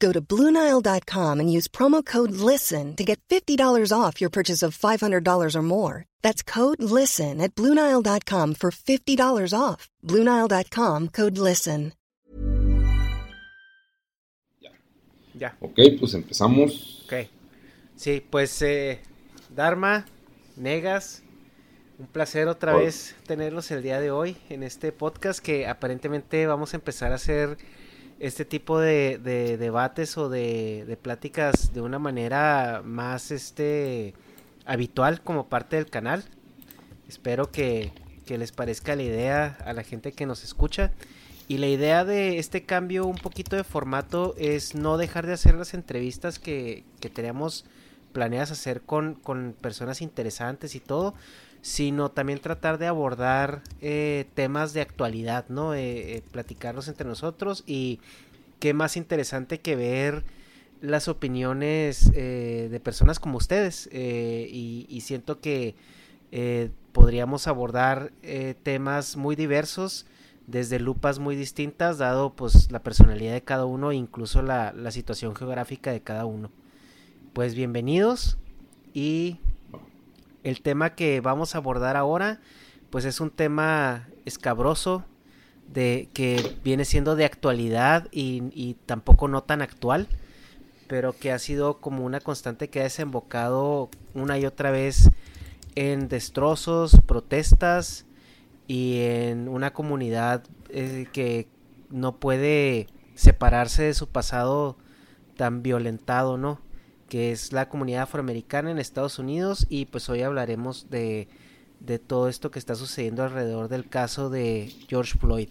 Go to BlueNile.com and use promo code LISTEN to get $50 off your purchase of $500 or more. That's code LISTEN at BlueNile.com for $50 off. BlueNile.com code LISTEN. Ya. Ok, pues empezamos. Ok. Sí, pues eh, Dharma, Negas, un placer otra Hola. vez tenerlos el día de hoy en este podcast que aparentemente vamos a empezar a hacer este tipo de, de debates o de, de pláticas de una manera más este habitual como parte del canal. Espero que, que les parezca la idea a la gente que nos escucha. Y la idea de este cambio un poquito de formato es no dejar de hacer las entrevistas que, que teníamos planeadas hacer con, con personas interesantes y todo, sino también tratar de abordar eh, temas de actualidad, ¿no? Eh, eh, platicarlos entre nosotros y qué más interesante que ver las opiniones eh, de personas como ustedes y, siento que podríamos abordar temas muy diversos desde lupas muy distintas dado pues la personalidad de cada uno e incluso la, la situación geográfica de cada uno pues bienvenidos y el tema que vamos a abordar ahora pues es un tema escabroso de que viene siendo de actualidad y, tampoco no tan actual pero que ha sido como una constante que ha desembocado una y otra vez en destrozos, protestas y en una comunidad eh, que no puede separarse de su pasado tan violentado, ¿no? Que es la comunidad afroamericana en Estados Unidos y pues hoy hablaremos de, de todo esto que está sucediendo alrededor del caso de George Floyd.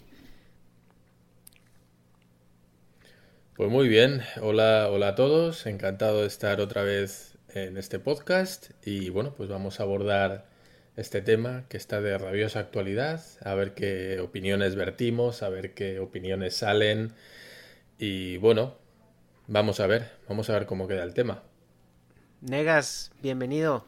Pues muy bien, hola, hola a todos, encantado de estar otra vez en este podcast. Y bueno, pues vamos a abordar este tema que está de rabiosa actualidad, a ver qué opiniones vertimos, a ver qué opiniones salen. Y bueno, vamos a ver, vamos a ver cómo queda el tema. Negas, bienvenido.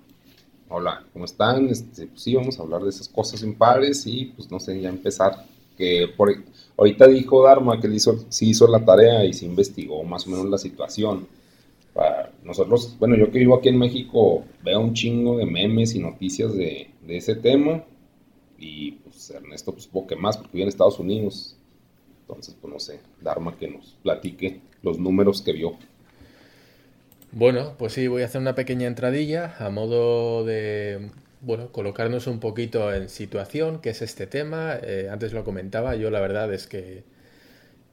Hola, ¿cómo están? Este, pues sí, vamos a hablar de esas cosas impares y pues no sé, ya empezar. Que por, ahorita dijo Dharma que él hizo, sí hizo la tarea y se investigó más o menos la situación. Para nosotros, bueno, yo que vivo aquí en México veo un chingo de memes y noticias de, de ese tema. Y pues Ernesto, pues que más porque vive en Estados Unidos. Entonces, pues no sé, Dharma que nos platique los números que vio. Bueno, pues sí, voy a hacer una pequeña entradilla a modo de, bueno, colocarnos un poquito en situación, qué es este tema. Eh, antes lo comentaba, yo la verdad es que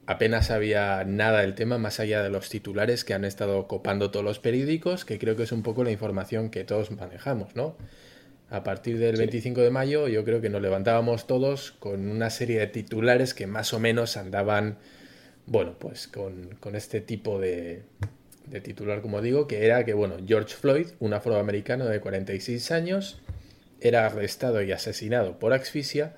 apenas sabía nada del tema, más allá de los titulares que han estado copando todos los periódicos, que creo que es un poco la información que todos manejamos, ¿no? A partir del Sí. 25 de mayo yo creo que nos levantábamos todos con una serie de titulares que más o menos andaban, bueno, pues con, con este tipo de, de titular, como digo, que era que, bueno, George Floyd, un afroamericano de 46 años, era arrestado y asesinado por asfixia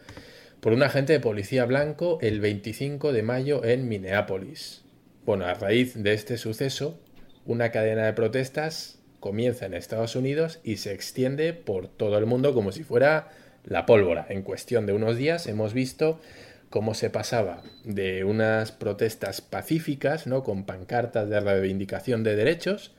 por un agente de policía blanco el 25 de mayo en Minneapolis. Bueno, a raíz de este suceso, una cadena de protestas comienza en Estados Unidos y se extiende por todo el mundo como si fuera la pólvora. En cuestión de unos días hemos visto cómo se pasaba de unas protestas pacíficas, ¿no? con pancartas de reivindicación de derechos,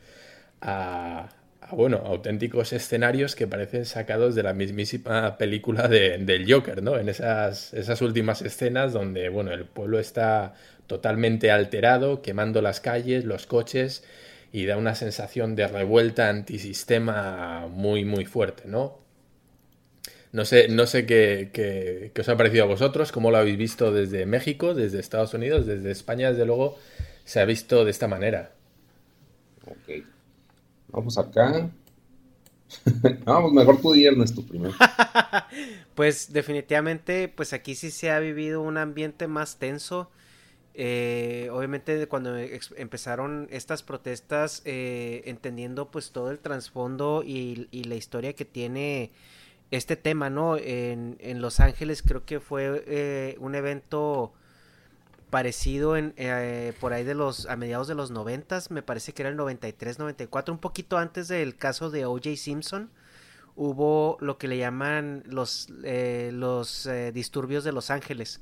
a, bueno, auténticos escenarios que parecen sacados de la mismísima película de, del Joker, ¿no? En esas, esas últimas escenas donde, bueno, el pueblo está totalmente alterado, quemando las calles, los coches, y da una sensación de revuelta antisistema muy, muy fuerte, ¿no? No sé, no sé qué, qué, os ha parecido a vosotros, cómo lo habéis visto desde México, desde Estados Unidos, desde España, desde luego, se ha visto de esta manera. Ok. Vamos acá. Vamos, pues mejor tú y tu primero. pues definitivamente, pues aquí sí se ha vivido un ambiente más tenso. Eh, obviamente cuando empezaron estas protestas, eh, entendiendo pues todo el trasfondo y, la historia que tiene este tema, ¿no? En, en Los Ángeles creo que fue eh, un evento parecido en, eh, por ahí de los a mediados de los noventas, me parece que era el 93, 94, un poquito antes del caso de O.J. Simpson, hubo lo que le llaman los, eh, los disturbios de Los Ángeles,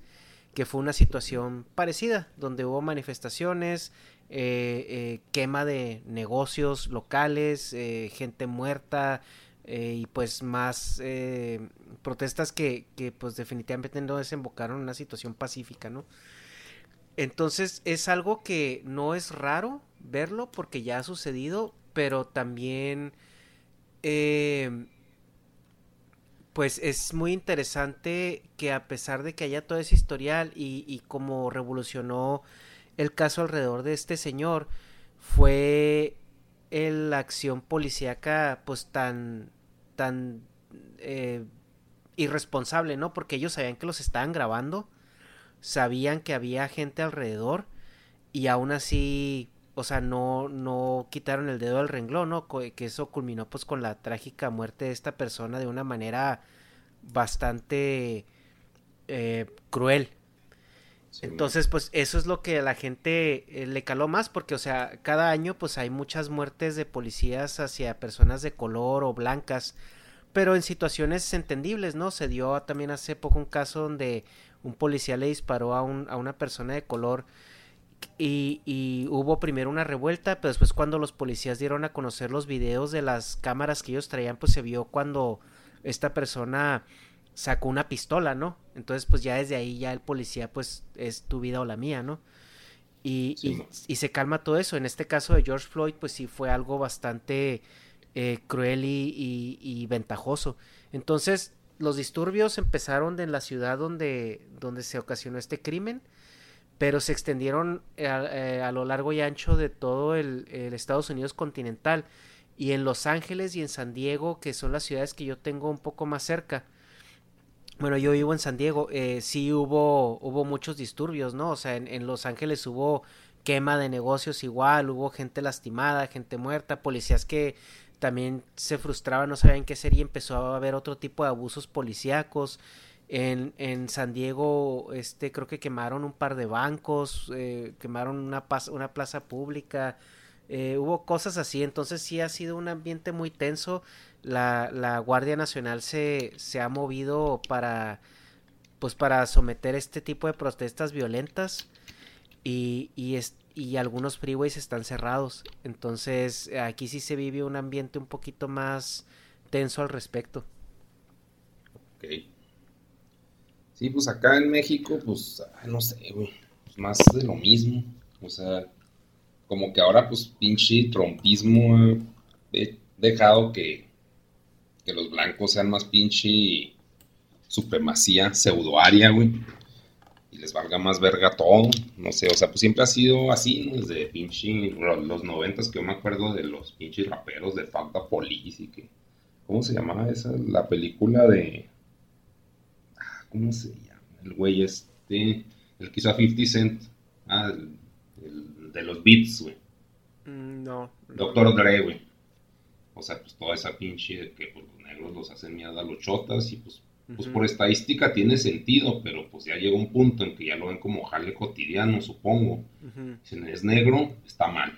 que fue una situación parecida, donde hubo manifestaciones, quema de negocios locales, gente muerta, eh, y pues más eh, protestas que, que, pues definitivamente no desembocaron en una situación pacífica, ¿no? Entonces es algo que no es raro verlo porque ya ha sucedido, pero también eh, pues es muy interesante que a pesar de que haya todo ese historial y, y como revolucionó el caso alrededor de este señor, fue la acción policíaca pues tan tan eh, irresponsable, ¿no? Porque ellos sabían que los estaban grabando, sabían que había gente alrededor y aún así, o sea, no, no quitaron el dedo del renglón, ¿no? Que eso culminó pues con la trágica muerte de esta persona de una manera bastante eh, cruel. Entonces, pues eso es lo que a la gente eh, le caló más, porque, o sea, cada año pues hay muchas muertes de policías hacia personas de color o blancas, pero en situaciones entendibles, ¿no? Se dio también hace poco un caso donde un policía le disparó a, un, a una persona de color y, y, hubo primero una revuelta, pero después cuando los policías dieron a conocer los videos de las cámaras que ellos traían, pues se vio cuando esta persona sacó una pistola, ¿no? Entonces, pues ya desde ahí ya el policía, pues es tu vida o la mía, ¿no? Y, y, se calma todo eso. En este caso de George Floyd, pues sí fue algo bastante eh, cruel y, y, ventajoso. Entonces, los disturbios empezaron en la ciudad donde, donde se ocasionó este crimen, pero se extendieron a, eh, a lo largo y ancho de todo el, el Estados Unidos continental y en Los Ángeles y en San Diego, que son las ciudades que yo tengo un poco más cerca bueno, yo vivo en San Diego, eh, sí hubo, hubo muchos disturbios, ¿no? O sea, en, Los Ángeles hubo quema de negocios igual, hubo gente lastimada, gente muerta, policías que también se frustraban, no sabían qué hacer y empezó a haber otro tipo de abusos policíacos. En, en San Diego, este, creo que quemaron un par de bancos, eh, quemaron una, una plaza pública, eh, hubo cosas así, entonces sí ha sido un ambiente muy tenso la, la Guardia Nacional se, se ha movido para pues para someter este tipo de protestas violentas y, y, y algunos freeways están cerrados. Entonces aquí sí se vive un ambiente un poquito más tenso al respecto. Ok. Sí, pues acá en México, pues, no sé, pues más de lo mismo. O sea, como que ahora, pues, pinche trompismo he dejado que que los blancos sean más pinche supremacía pseudoaria, güey. Y les valga más verga todo. No sé, o sea, pues siempre ha sido así, ¿no? Desde pinche los noventas que yo me acuerdo de los pinches raperos de Falta Police y que... ¿Cómo se llamaba esa? La película de... Ah, ¿Cómo se llama? El güey este... El que hizo a 50 Cent. Ah, el, de los beats, güey. Mm, no. Doctor Dre, güey. O sea, pues toda esa pinche de que pues, los negros los hacen mierda a los chotas y pues pues por estadística tiene sentido, pero pues ya llega un punto en que ya lo ven como jale cotidiano, supongo. Si es negro, está mal.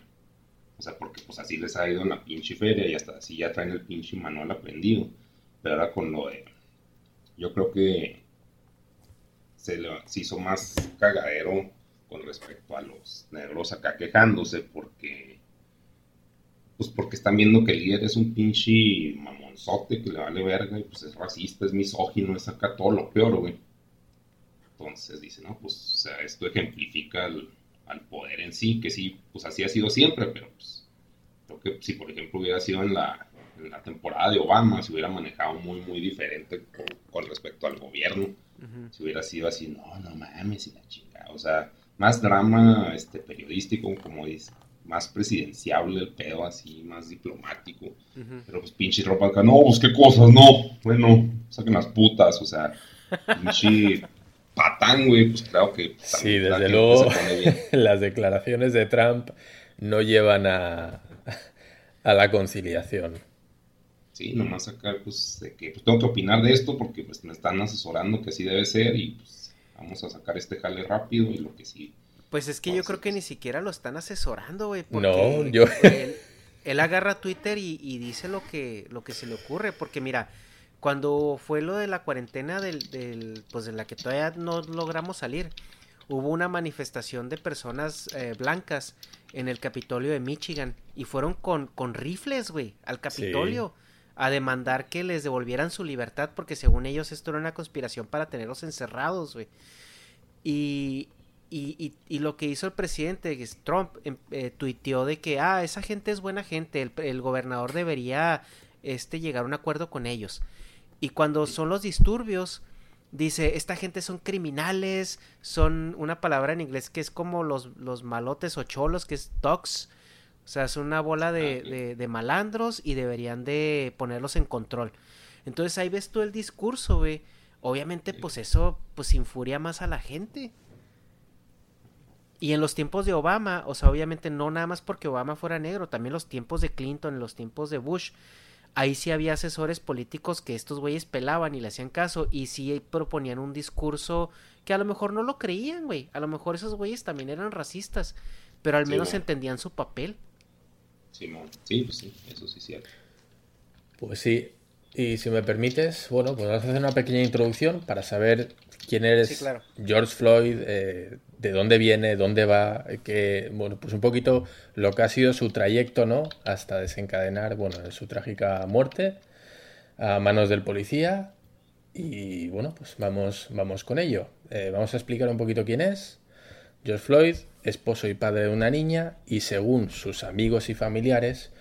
O sea, porque pues así les ha ido en la pinche feria y hasta así ya traen el pinche manual aprendido. Pero ahora con lo de... Yo creo que se, se hizo más cagadero con respecto a los negros acá quejándose porque pues porque están viendo que el líder es un pinche mamonzote que le vale verga y pues es racista, es misógino, es acá todo lo peor, güey. Entonces dice, no, pues o sea, esto ejemplifica al, poder en sí, que sí, pues así ha sido siempre, pero pues creo que si por ejemplo hubiera sido en la, en la temporada de Obama, se hubiera manejado muy, muy diferente con, respecto al gobierno. Si hubiera sido así, no, no mames, y la chingada, o sea, más drama este, periodístico, como dice, más presidenciable el pedo, así, más diplomático. Pero pues pinche ropa acá, no, pues qué cosas, no, bueno, saquen las putas, o sea, pinche patán, güey, pues claro que... Sí, desde luego. las declaraciones de Trump no llevan a, a la conciliación. Sí, nomás acá, pues, de que pues, tengo que opinar de esto porque pues me están asesorando que así debe ser y pues vamos a sacar este jale rápido y lo que sí pues es que yo creo que ni siquiera lo están asesorando, güey. No, yo... Él, agarra Twitter y, dice lo que, lo que se le ocurre, porque mira, cuando fue lo de la cuarentena del, pues de la que todavía no logramos salir, hubo una manifestación de personas eh, blancas en el Capitolio de Michigan y fueron con, con rifles, güey, al Capitolio. a demandar que les devolvieran su libertad porque según ellos esto era una conspiración para tenerlos encerrados, güey. Y, y, y, lo que hizo el presidente Trump em, eh, tuiteó de que ah esa gente es buena gente el, el, gobernador debería este llegar a un acuerdo con ellos y cuando son los disturbios dice esta gente son criminales son una palabra en inglés que es como los, los malotes o cholos que es dogs. O sea es una bola de, ah, de, de malandros y deberían de ponerlos en control entonces ahí ves tú el discurso güey. Obviamente pues eso pues infuria más a la gente y en los tiempos de Obama, o sea, obviamente no nada más porque Obama fuera negro, también los tiempos de Clinton, en los tiempos de Bush, ahí sí había asesores políticos que estos güeyes pelaban y le hacían caso y sí proponían un discurso que a lo mejor no lo creían, güey. A lo mejor esos güeyes también eran racistas, pero al menos entendían su papel. Sí, sí, pues sí, eso sí es cierto. Pues sí, y si me permites, bueno, pues vamos a hacer una pequeña introducción para saber quién eres George Floyd, eh, de dónde viene, dónde va, que, bueno, pues un poquito lo que ha sido su trayecto, ¿no? Hasta desencadenar, bueno, su trágica muerte a manos del policía. Y bueno, pues vamos, vamos con ello. Eh, vamos a explicar un poquito quién es. George Floyd, esposo y padre de una niña, y según sus amigos y familiares,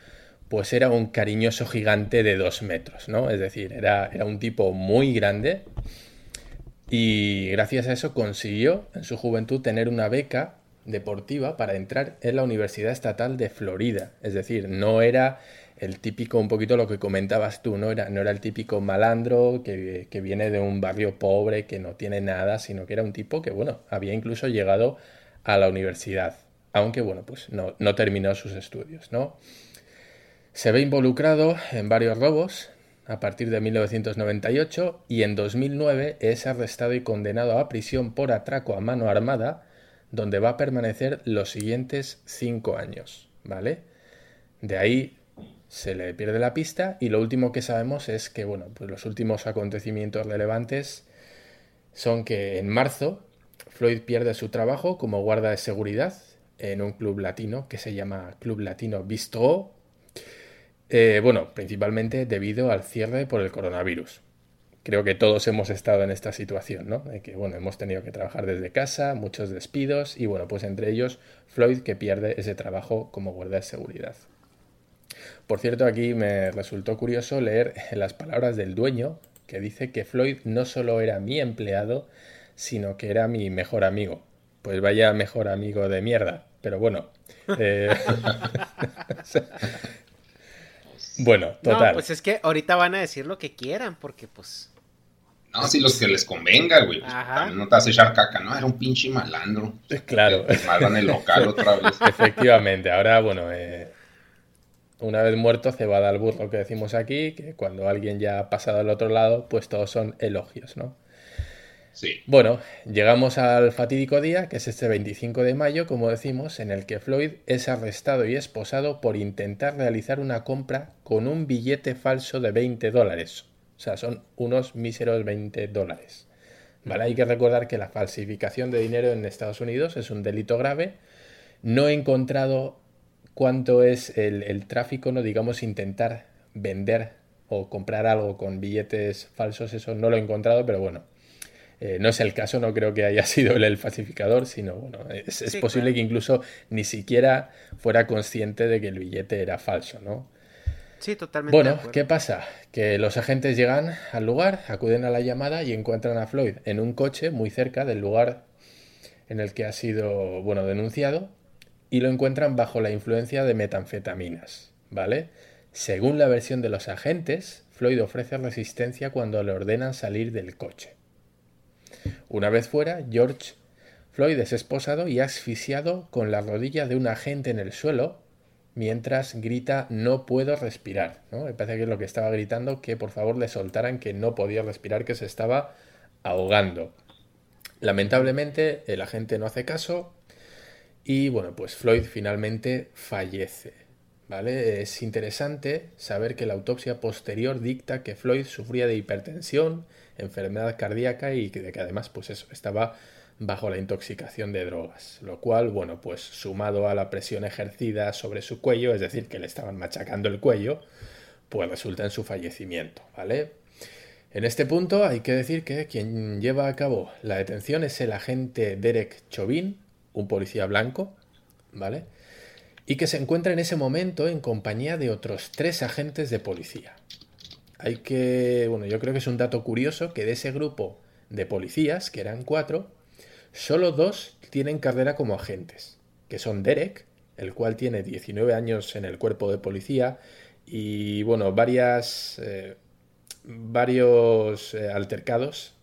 pues era un cariñoso gigante de dos metros, ¿no? Es decir, era, era un tipo muy grande y gracias a eso consiguió en su juventud tener una beca deportiva para entrar en la Universidad Estatal de Florida. Es decir, no era el típico, un poquito lo que comentabas tú, no era, no era el típico malandro que, que, viene de un barrio pobre, que no tiene nada, sino que era un tipo que, bueno, había incluso llegado a la universidad, aunque, bueno, pues no, no terminó sus estudios, ¿no? Se ve involucrado en varios robos, a partir de 1998 y en 2009 es arrestado y condenado a prisión por atraco a mano armada, donde va a permanecer los siguientes cinco años, ¿vale? De ahí se le pierde la pista y lo último que sabemos es que, bueno, pues los últimos acontecimientos relevantes son que en marzo Floyd pierde su trabajo como guarda de seguridad en un club latino que se llama Club Latino Bistro eh, bueno, principalmente debido al cierre por el coronavirus. Creo que todos hemos estado en esta situación, ¿no? Que, bueno, hemos tenido que trabajar desde casa, muchos despidos y, bueno, pues entre ellos Floyd que pierde ese trabajo como guardia de seguridad. Por cierto, aquí me resultó curioso leer las palabras del dueño que dice que Floyd no solo era mi empleado, sino que era mi mejor amigo. Pues vaya mejor amigo de mierda. Pero bueno. Eh, Bueno, total. No, pues es que ahorita van a decir lo que quieran, porque pues. No, si los que les convenga, güey. Pues, no te vas a echar caca, ¿no? Era un pinche malandro. Claro. Te, en el local otra vez. Efectivamente. Ahora, bueno, eh, una vez muerto, cebada al burro que decimos aquí, que cuando alguien ya ha pasado al otro lado, pues todos son elogios, ¿no? Sí. Bueno, llegamos al fatídico día, que es este 25 de mayo, como decimos, en el que Floyd es arrestado y esposado por intentar realizar una compra con un billete falso de 20 dólares. O sea, son unos míseros 20 dólares. ¿Vale? Hay que recordar que la falsificación de dinero en Estados Unidos es un delito grave. No he encontrado cuánto es el, tráfico, no digamos intentar vender o comprar algo con billetes falsos, eso no lo he encontrado, pero bueno, eh, no es el caso, no creo que haya sido el falsificador, sino bueno, es, posible que incluso ni siquiera fuera consciente de que el billete era falso, ¿no? Sí, totalmente. Bueno, ¿qué pasa? Que los agentes llegan al lugar, acuden a la llamada y encuentran a Floyd en un coche muy cerca del lugar en el que ha sido, bueno, denunciado y lo encuentran bajo la influencia de metanfetaminas, ¿vale? Según la versión de los agentes, Floyd ofrece resistencia cuando le ordenan salir del coche. Una vez fuera, George Floyd es esposado y asfixiado con la rodilla de un agente en el suelo mientras grita no puedo respirar. Me parece que es lo que estaba gritando, que por favor le soltaran que no podía respirar, que se estaba ahogando. Lamentablemente el agente no hace caso y bueno, pues Floyd finalmente fallece. ¿Vale? Es interesante saber que la autopsia posterior dicta que Floyd sufría de hipertensión, enfermedad cardíaca y que, que además pues eso, estaba bajo la intoxicación de drogas, lo cual, bueno, pues sumado a la presión ejercida sobre su cuello, es decir, que le estaban machacando el cuello, pues resulta en su fallecimiento, ¿vale? En este punto hay que decir que quien lleva a cabo la detención es el agente Derek Chauvin, un policía blanco, ¿vale? Y que se encuentra en ese momento en compañía de otros tres agentes de policía. Hay que, bueno, yo creo que es un dato curioso que de ese grupo de policías, que eran cuatro, Solo dos tienen carrera como agentes, que son Derek, el cual tiene 19 años en el cuerpo de policía y bueno, varias, eh, varios eh, altercados.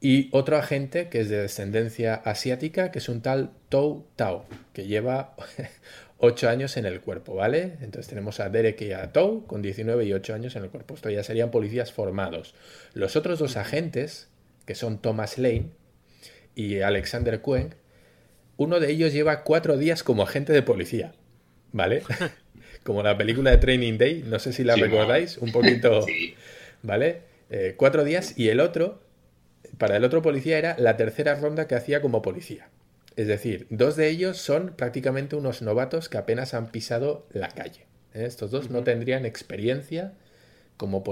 Y otro agente que es de descendencia asiática, que es un tal Tou Tao, que lleva 8 años en el cuerpo, ¿vale? Entonces tenemos a Derek y a Tou con 19 y 8 años en el cuerpo. Esto ya serían policías formados. Los otros dos agentes, que son Thomas Lane, y Alexander Kuen, uno de ellos lleva cuatro días como agente de policía, ¿vale? como la película de Training Day, no sé si la recordáis, un poquito, ¿vale? Eh, cuatro días y el otro, para el otro policía era la tercera ronda que hacía como policía. Es decir, dos de ellos son prácticamente unos novatos que apenas han pisado la calle. ¿eh? Estos dos no tendrían experiencia como,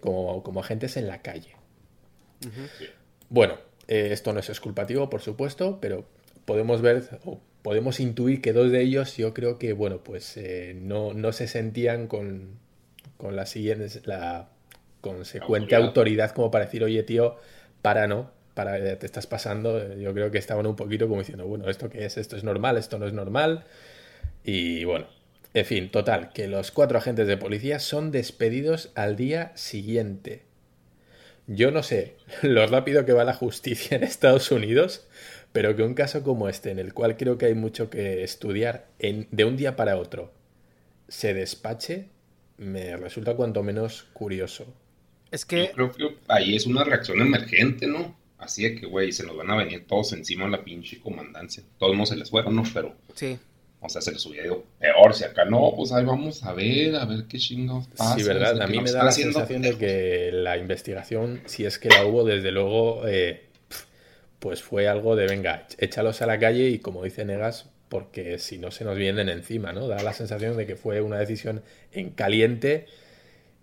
como, como agentes en la calle. Bueno, eh, esto no es exculpativo, por supuesto, pero podemos ver o podemos intuir que dos de ellos yo creo que, bueno, pues eh, no, no, se sentían con, con la siguiente, la consecuente autoridad. como para decir, oye, tío, para no, para, eh, te estás pasando. Yo creo que estaban un poquito como diciendo, bueno, ¿esto qué es? ¿Esto es normal? ¿Esto no es normal? Y bueno, en fin, total, que los cuatro agentes de policía son despedidos al día siguiente. Yo no sé lo rápido que va la justicia en Estados Unidos, pero que un caso como este, en el cual creo que hay mucho que estudiar en, de un día para otro, se despache, me resulta cuanto menos curioso. Es que... Yo creo que ahí es una reacción emergente, ¿no? Así de que, güey, se nos van a venir todos encima de la pinche comandancia. Todos no se les fueron, ¿no? Pero... Sí. O sea, se les hubiera ido peor. Si acá no, pues ahí vamos a ver, a ver qué chingados pasa. Sí, verdad. A mí me da la sensación de que la investigación, si es que la hubo, desde luego, eh, pues fue algo de, venga, échalos a la calle y como dice Negas, porque si no se nos vienen encima, ¿no? Da la sensación de que fue una decisión en caliente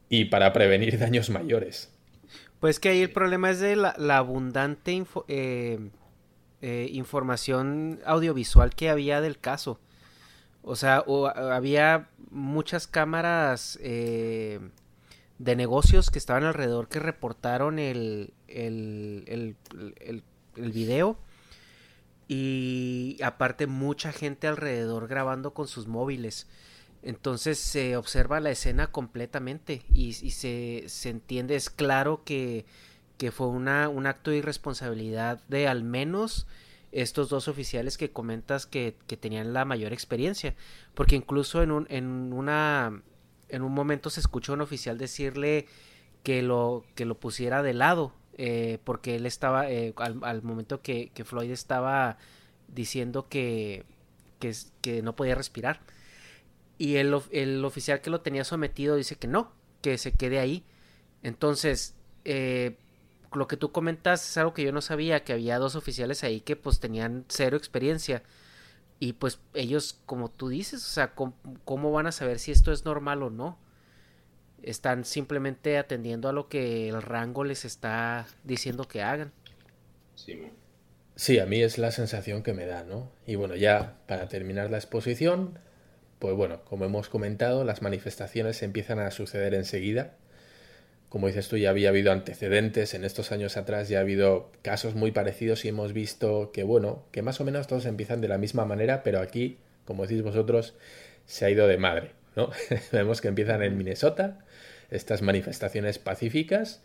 y para prevenir daños mayores. Pues que ahí el problema es de la, abundante eh, eh, información audiovisual que había del caso. O sea, había muchas cámaras eh, de negocios que estaban alrededor que reportaron el, el, el, el, video. Y aparte mucha gente alrededor grabando con sus móviles. Entonces se observa la escena completamente y, se, se, entiende, es claro que, que fue una, un acto de irresponsabilidad de al menos estos dos oficiales que comentas que, que tenían la mayor experiencia. Porque incluso en un, en una en un momento se escuchó a un oficial decirle que lo, que lo pusiera de lado. Eh, porque él estaba, eh, al, momento que, que, Floyd estaba diciendo que, que, que no podía respirar. Y el, el, oficial que lo tenía sometido dice que no, que se quede ahí. Entonces, eh, lo que tú comentas es algo que yo no sabía, que había dos oficiales ahí que pues tenían cero experiencia. Y pues ellos, como tú dices, o sea, ¿cómo, van a saber si esto es normal o no? Están simplemente atendiendo a lo que el rango les está diciendo que hagan. Sí. sí, a mí es la sensación que me da, ¿no? Y bueno, ya para terminar la exposición, pues bueno, como hemos comentado, las manifestaciones empiezan a suceder enseguida como dices tú, ya había habido antecedentes, en estos años atrás ya ha habido casos muy parecidos y hemos visto que, bueno, que más o menos todos empiezan de la misma manera, pero aquí, como decís vosotros, se ha ido de madre, ¿no? Vemos que empiezan en Minnesota estas manifestaciones pacíficas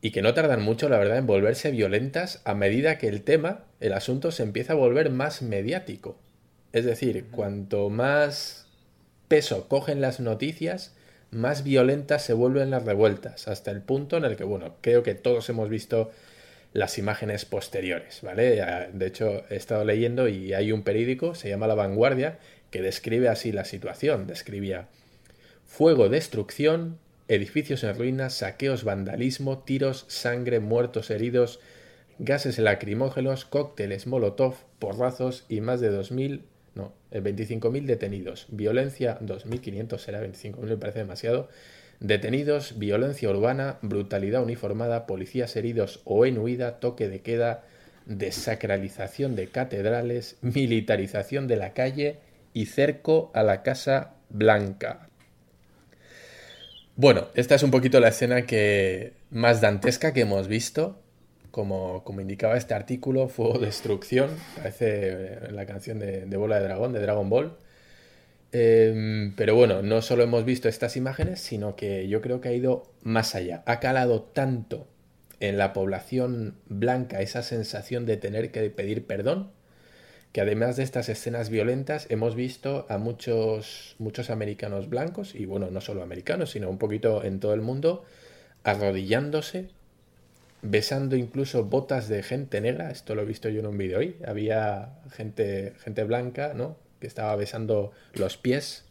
y que no tardan mucho, la verdad, en volverse violentas a medida que el tema, el asunto, se empieza a volver más mediático. Es decir, cuanto más peso cogen las noticias, más violentas se vuelven las revueltas, hasta el punto en el que, bueno, creo que todos hemos visto las imágenes posteriores, ¿vale? De hecho, he estado leyendo y hay un periódico, se llama La Vanguardia, que describe así la situación. Describía fuego, destrucción, edificios en ruinas, saqueos, vandalismo, tiros, sangre, muertos, heridos, gases lacrimógenos, cócteles molotov, porrazos y más de 2.000 no, 25.000 detenidos. Violencia, 2.500 será, 25.000 me parece demasiado. Detenidos, violencia urbana, brutalidad uniformada, policías heridos o en huida, toque de queda, desacralización de catedrales, militarización de la calle y cerco a la Casa Blanca. Bueno, esta es un poquito la escena que más dantesca que hemos visto como, indicaba este artículo, Fuego Destrucción, parece en la canción de, Bola de Dragón, de Dragon Ball. Em, pero bueno, no solo hemos visto estas imágenes, sino que yo creo que ha ido más allá. Ha calado tanto en la población blanca esa sensación de tener que pedir perdón, que además de estas escenas violentas hemos visto a muchos, muchos americanos blancos, y bueno, no solo americanos, sino un poquito en todo el mundo, arrodillándose besando incluso botas de gente negra, esto lo he visto yo en un vídeo hoy, había gente, gente blanca, ¿no? Que estaba besando los pies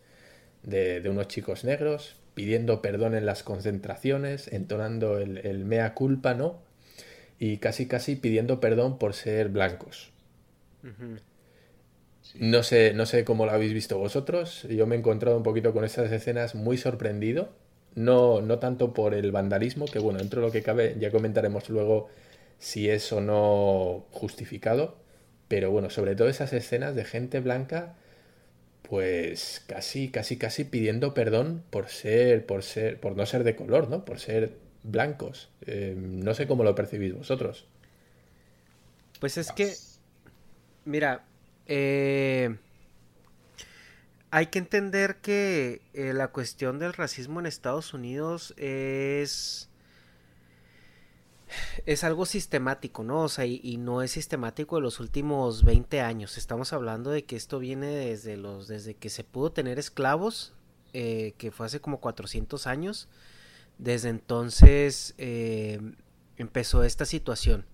de, unos chicos negros, pidiendo perdón en las concentraciones, entonando el, mea culpa, ¿no? Y casi casi pidiendo perdón por ser blancos. No sé, no sé cómo lo habéis visto vosotros. Yo me he encontrado un poquito con estas escenas muy sorprendido no, no tanto por el vandalismo, que bueno, dentro de lo que cabe ya comentaremos luego si es o no justificado, pero bueno, sobre todo esas escenas de gente blanca, pues casi, casi, casi pidiendo perdón por ser, por ser, por no ser de color, ¿no? Por ser blancos. Eh, no sé cómo lo percibís vosotros. Pues es que, mira, eh, hay que entender que eh, la cuestión del racismo en Estados Unidos es es algo sistemático, ¿no? O sea, y, no es sistemático de los últimos 20 años. Estamos hablando de que esto viene desde los desde que se pudo tener esclavos, eh, que fue hace como 400 años. Desde entonces eh, empezó esta situación.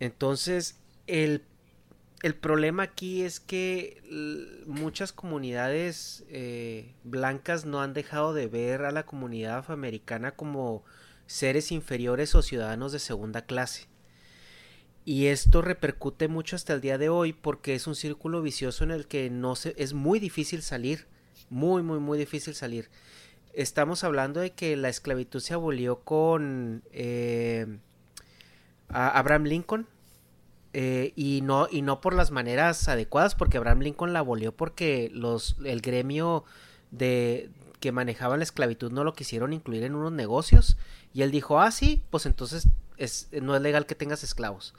Entonces, el el problema aquí es que muchas comunidades eh, blancas no han dejado de ver a la comunidad afroamericana como seres inferiores o ciudadanos de segunda clase. Y esto repercute mucho hasta el día de hoy porque es un círculo vicioso en el que no se, es muy difícil salir, muy, muy, muy difícil salir. Estamos hablando de que la esclavitud se abolió con eh, Abraham Lincoln, eh, y no y no por las maneras adecuadas porque Abraham Lincoln la abolió porque los el gremio de que manejaban la esclavitud no lo quisieron incluir en unos negocios. Y él dijo ah sí pues entonces es, no es legal que tengas esclavos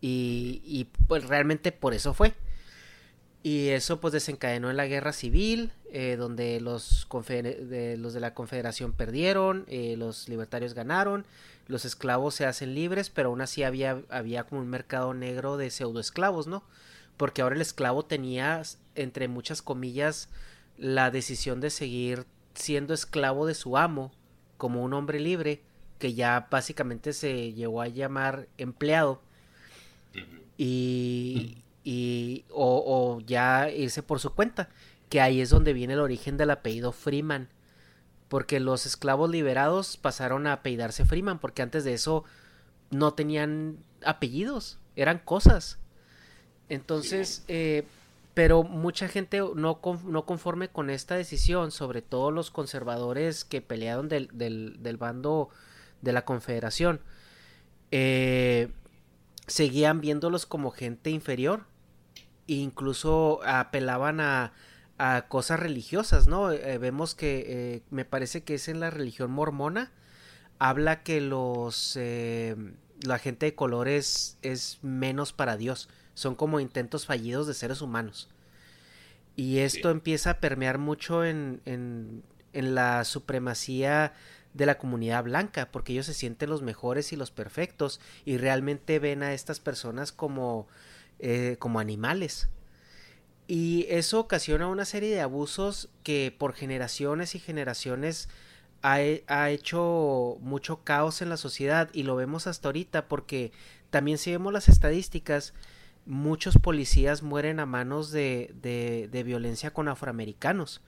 y, y pues realmente por eso fue Y eso pues desencadenó en la guerra civil, eh, donde los, de, los de la Confederación perdieron, eh, los libertarios ganaron, los esclavos se hacen libres, pero aún así había, había como un mercado negro de pseudoesclavos, ¿no? Porque ahora el esclavo tenía, entre muchas comillas, la decisión de seguir siendo esclavo de su amo, como un hombre libre, que ya básicamente se llegó a llamar empleado. Y, y o, ya irse por su cuenta, que ahí es donde viene el origen del apellido Freeman, porque los esclavos liberados pasaron a apellidarse Freeman, porque antes de eso no tenían apellidos, eran cosas. Entonces, eh, pero mucha gente no, no, conforme con esta decisión, sobre todo los conservadores que pelearon del, del, bando de la Confederación, eh, seguían viéndolos como gente inferior incluso apelaban a, a cosas religiosas, ¿no? Eh, vemos que eh, me parece que es en la religión mormona, habla que los eh, la gente de colores es menos para Dios, son como intentos fallidos de seres humanos. Y esto empieza a permear mucho en, en, en la supremacía de la comunidad blanca, porque ellos se sienten los mejores y los perfectos y realmente ven a estas personas como eh, como animales. Y eso ocasiona una serie de abusos que por generaciones y generaciones ha, ha, hecho mucho caos en la sociedad y lo vemos hasta ahorita porque también si vemos las estadísticas, muchos policías mueren a manos de, de, de violencia con afroamericanos.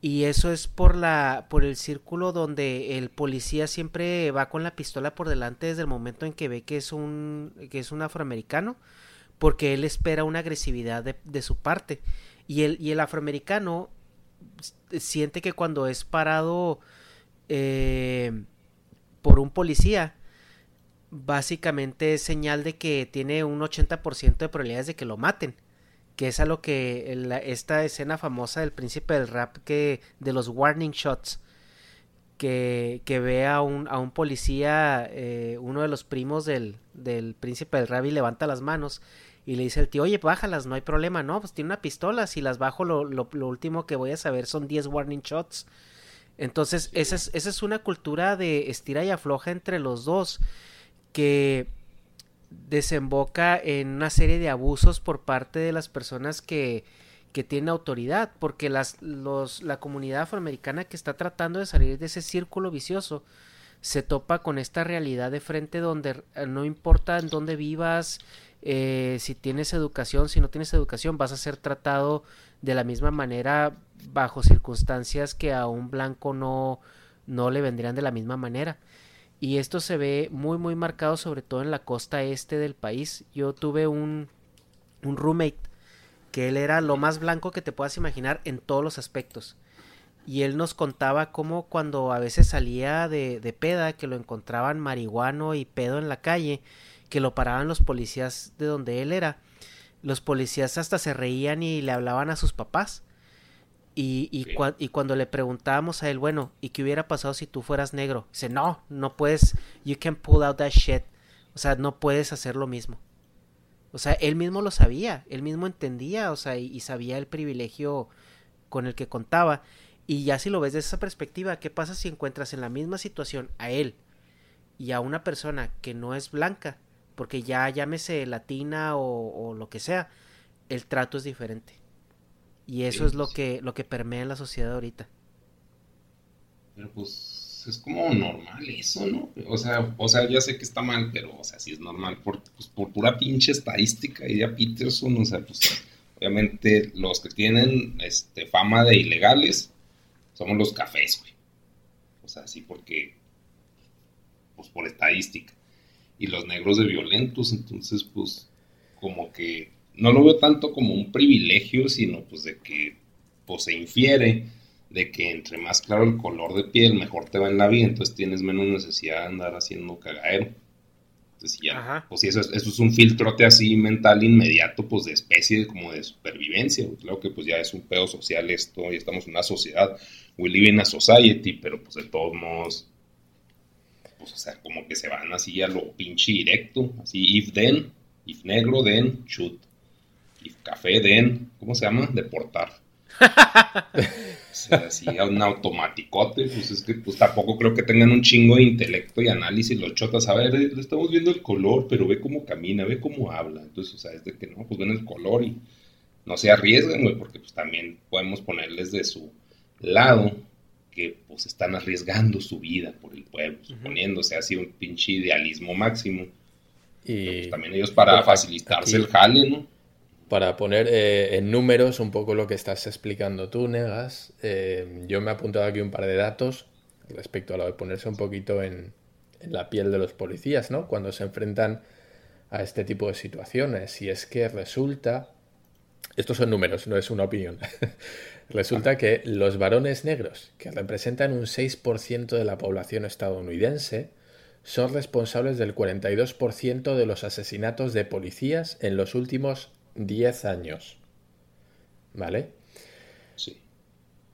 Y eso es por la por el círculo donde el policía siempre va con la pistola por delante desde el momento en que ve que es un que es un afroamericano porque él espera una agresividad de, su parte. Y el, y el afroamericano siente que cuando es parado eh, por un policía, básicamente es señal de que tiene un 80% de probabilidades de que lo maten. Que es a lo que esta escena famosa del príncipe del rap que de los warning shots que, que ve a un, a un policía, eh, uno de los primos del, del príncipe del rap y levanta las manos y le dice el tío, oye, bájalas, no hay problema, no, pues tiene una pistola, si las bajo lo, lo, último que voy a saber son 10 warning shots. Entonces, esa, es, esa es una cultura de estira y afloja entre los dos que desemboca en una serie de abusos por parte de las personas que, que tienen autoridad, porque las, los, la comunidad afroamericana que está tratando de salir de ese círculo vicioso se topa con esta realidad de frente donde eh, no importa en dónde vivas, eh, si tienes educación, si no tienes educación, vas a ser tratado de la misma manera bajo circunstancias que a un blanco no, no le vendrían de la misma manera. Y esto se ve muy muy marcado sobre todo en la costa este del país. Yo tuve un, un roommate que él era lo más blanco que te puedas imaginar en todos los aspectos. Y él nos contaba cómo cuando a veces salía de, de peda, que lo encontraban marihuano y pedo en la calle, que lo paraban los policías de donde él era, los policías hasta se reían y le hablaban a sus papás. Y, y, cuando le preguntábamos a él, bueno, ¿y qué hubiera pasado si tú fueras negro? Dice, no, no puedes, you can pull out that shit. O sea, no puedes hacer lo mismo. O sea, él mismo lo sabía, él mismo entendía, o sea, y, y sabía el privilegio con el que contaba. Y ya si lo ves desde esa perspectiva, ¿qué pasa si encuentras en la misma situación a él y a una persona que no es blanca porque ya llámese latina o, lo que sea, el trato es diferente. Y eso es lo que, lo que permea en la sociedad ahorita. Pero pues es como normal eso, ¿no? O sea, o sea, ya sé que está mal, pero o sea, sí es normal por, pues, por pura pinche estadística, y ya Peterson, o sea, pues obviamente los que tienen este, fama de ilegales somos los cafés, güey. O sea, sí, porque, pues por estadística y los negros de violentos, entonces pues como que no lo veo tanto como un privilegio, sino pues de que pues se infiere de que entre más claro el color de piel, mejor te va en la vida, entonces tienes menos necesidad de andar haciendo cagadero. Entonces ya, pues eso es, eso es un filtrote así mental inmediato, pues de especie, como de supervivencia. Claro que pues ya es un pedo social esto, y estamos en una sociedad, we live in a society, pero pues de todos modos pues, o sea, como que se van así a lo pinche directo, así if then, if negro, then shoot. Y café den, ¿cómo se llama? Deportar. o sea, así un automaticote, pues es que pues tampoco creo que tengan un chingo de intelecto y análisis los chotas. A ver, le estamos viendo el color, pero ve cómo camina, ve cómo habla. Entonces, o sea, es de que no, pues ven el color y no se arriesguen, güey, porque pues también podemos ponerles de su lado que pues están arriesgando su vida por el pueblo, suponiéndose así un pinche idealismo máximo. Y pues, también ellos para facilitarse el jale, ¿no? Para poner eh, en números un poco lo que estás explicando tú, Negas, eh, yo me he apuntado aquí un par de datos respecto a lo de ponerse un poquito en, en la piel de los policías, ¿no? Cuando se enfrentan a este tipo de situaciones. Y es que resulta, estos son números, no es una opinión, resulta que los varones negros, que representan un 6% de la población estadounidense, son responsables del 42% de los asesinatos de policías en los últimos 10 años. ¿Vale? Sí.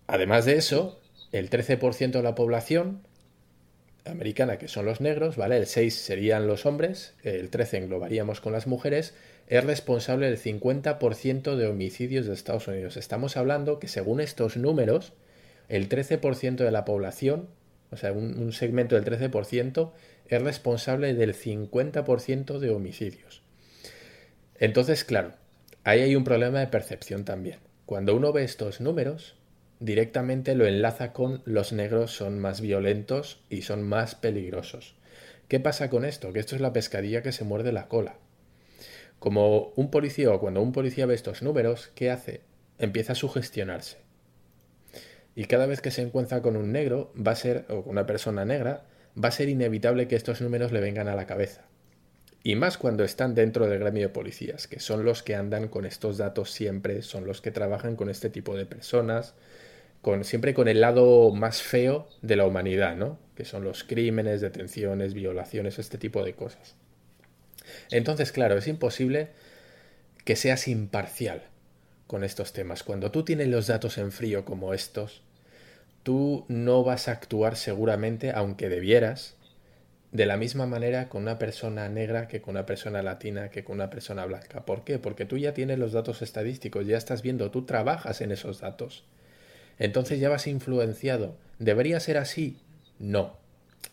Además de eso, el 13% de la población americana, que son los negros, ¿vale? El 6 serían los hombres, el 13 englobaríamos con las mujeres, es responsable del 50% de homicidios de Estados Unidos. Estamos hablando que según estos números, el 13% de la población, o sea, un, segmento del 13%, es responsable del 50% de homicidios. Entonces, claro, ahí hay un problema de percepción también. Cuando uno ve estos números, directamente lo enlaza con los negros son más violentos y son más peligrosos. ¿Qué pasa con esto? Que esto es la pescadilla que se muerde la cola. Como un policía o cuando un policía ve estos números, ¿qué hace? Empieza a sugestionarse. Y cada vez que se encuentra con un negro, va a ser, o con una persona negra, va a ser inevitable que estos números le vengan a la cabeza. Y más cuando están dentro del gremio de policías, que son los que andan con estos datos siempre, son los que trabajan con este tipo de personas, con, siempre con el lado más feo de la humanidad, ¿no? Que son los crímenes, detenciones, violaciones, este tipo de cosas. Entonces, claro, es imposible que seas imparcial con estos temas. Cuando tú tienes los datos en frío como estos, tú no vas a actuar seguramente, aunque debieras, de la misma manera con una persona negra que con una persona latina, que con una persona blanca. ¿Por qué? Porque tú ya tienes los datos estadísticos, ya estás viendo, tú trabajas en esos datos. Entonces ya vas influenciado. ¿Debería ser así? No,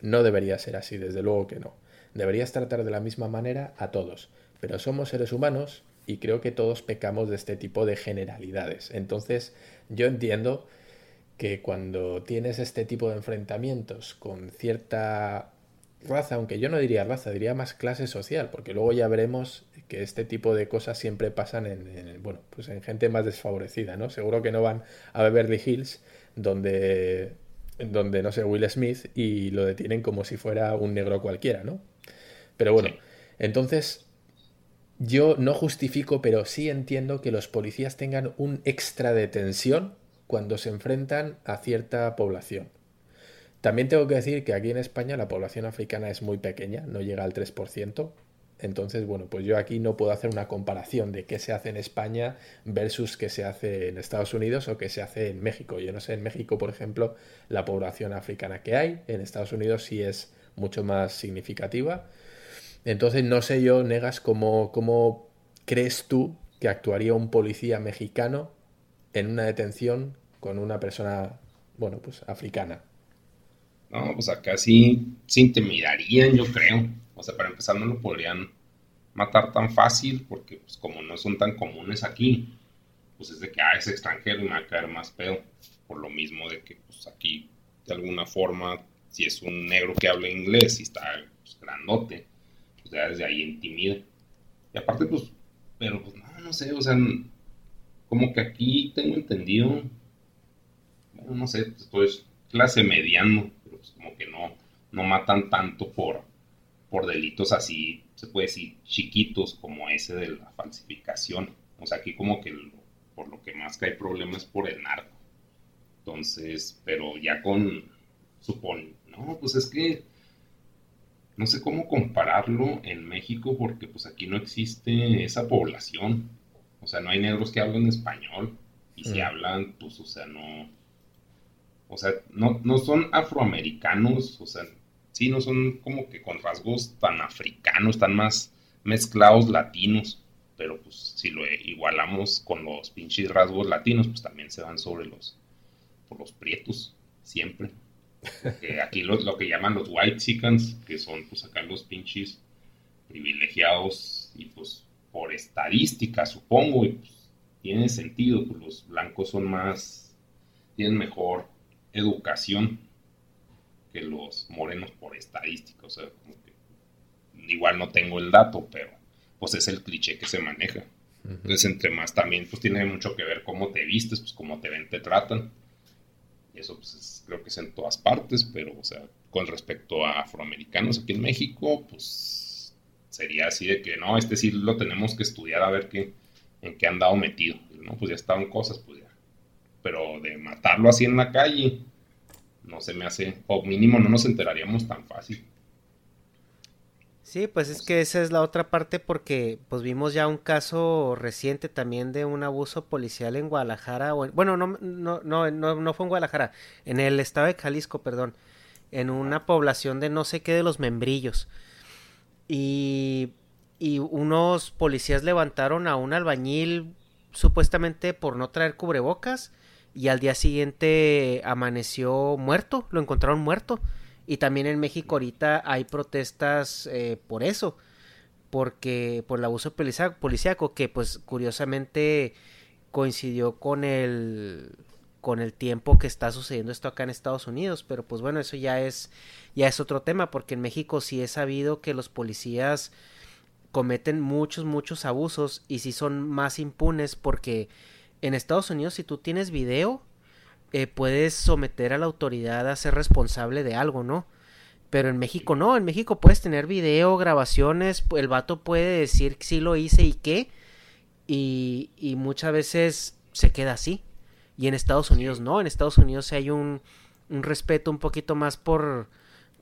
no debería ser así, desde luego que no. Deberías tratar de la misma manera a todos, pero somos seres humanos y creo que todos pecamos de este tipo de generalidades. Entonces, yo entiendo que cuando tienes este tipo de enfrentamientos con cierta raza, aunque yo no diría raza, diría más clase social, porque luego ya veremos que este tipo de cosas siempre pasan en, bueno, pues en gente más desfavorecida, ¿no? Seguro que no van a Beverly Hills donde donde no sé, Will Smith y lo detienen como si fuera un negro cualquiera, ¿no? Pero bueno, entonces yo no justifico, pero sí entiendo que los policías tengan un extra de tensión cuando se enfrentan a cierta población. También tengo que decir que aquí en España la población africana es muy pequeña, no llega al 3%. Entonces, bueno, pues yo aquí no puedo hacer una comparación de qué se hace en España versus qué se hace en Estados Unidos o qué se hace en México. Yo no sé, en México, por ejemplo, la población africana que hay, en Estados Unidos sí es mucho más significativa. Entonces, no sé yo, Negas, cómo, cómo crees tú que actuaría un policía mexicano en una detención con una persona, bueno, pues africana. No, pues acá sí, sí intimidarían, yo creo. O sea, para empezar no lo podrían matar tan fácil porque pues como no son tan comunes aquí, pues es de que, ah, es extranjero y me va a caer más pedo. Por lo mismo de que pues aquí, de alguna forma, si es un negro que habla inglés y está pues, grandote, pues ya desde ahí intimida. Y aparte, pues, pero pues no, no sé, o sea, como que aquí tengo entendido, bueno, no sé, pues clase mediano, pues como que no, no matan tanto por, por delitos así, se puede decir, chiquitos como ese de la falsificación. O sea, aquí como que por lo que más que hay problemas por el narco. Entonces, pero ya con, supone, no, pues es que no sé cómo compararlo en México porque pues aquí no existe esa población. O sea, no hay negros que hablen español. Y si mm. hablan, pues, o sea, no... O sea, no, no son afroamericanos, o sea, sí, no son como que con rasgos tan africanos, tan más mezclados latinos. pero pues si lo igualamos con los pinches rasgos latinos, pues también se van sobre los, por los prietos, siempre. aquí lo, lo, que llaman los white chickens, que son pues acá los pinches privilegiados y pues por estadística supongo, y pues tiene sentido, pues los blancos son más, tienen mejor educación que los morenos por estadística, o sea, como que igual no tengo el dato, pero pues es el cliché que se maneja. Entonces, entre más también, pues tiene mucho que ver cómo te vistes, pues cómo te ven, te tratan. Eso, pues creo que es en todas partes, pero, o sea, con respecto a afroamericanos aquí en México, pues sería así de que, no, este sí lo tenemos que estudiar a ver qué, en qué han dado metido. ¿no? Pues ya estaban cosas, pues ya. Pero de matarlo así en la calle, no se me hace, o mínimo no nos enteraríamos tan fácil. Sí, pues es que esa es la otra parte porque pues vimos ya un caso reciente también de un abuso policial en Guadalajara, o bueno, no, no, no, no, fue en Guadalajara, en el estado de Jalisco, perdón, en una población de no sé qué de los membrillos. Y, y unos policías levantaron a un albañil supuestamente por no traer cubrebocas y al día siguiente amaneció muerto, lo encontraron muerto. Y también en México ahorita hay protestas eh, por eso, porque por el abuso policíaco, que pues curiosamente coincidió con el con el tiempo que está sucediendo esto acá en Estados Unidos, pero pues bueno, eso ya es ya es otro tema, porque en México sí he sabido que los policías cometen muchos muchos abusos y sí son más impunes porque en Estados Unidos si tú tienes video eh, puedes someter a la autoridad a ser responsable de algo, ¿no? Pero en México no, en México puedes tener video, grabaciones, el vato puede decir si lo hice y qué, y, y muchas veces se queda así. Y en Estados Unidos no, en Estados Unidos hay un, un respeto un poquito más por,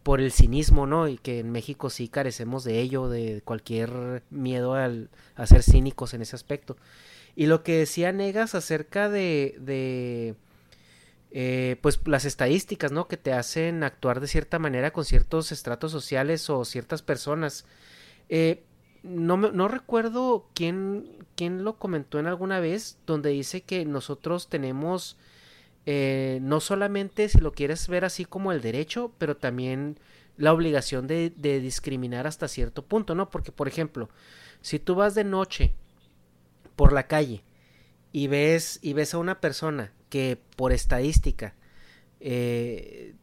por el cinismo, ¿no? Y que en México sí carecemos de ello, de cualquier miedo al, a ser cínicos en ese aspecto. Y lo que decía Negas acerca de, de eh, pues las estadísticas, ¿no? Que te hacen actuar de cierta manera con ciertos estratos sociales o ciertas personas. Eh, no, no recuerdo quién, quién lo comentó en alguna vez, donde dice que nosotros tenemos eh, no solamente, si lo quieres ver así como el derecho, pero también la obligación de, de discriminar hasta cierto punto, ¿no? Porque, por ejemplo, si tú vas de noche por la calle y ves, y ves a una persona que por estadística eh,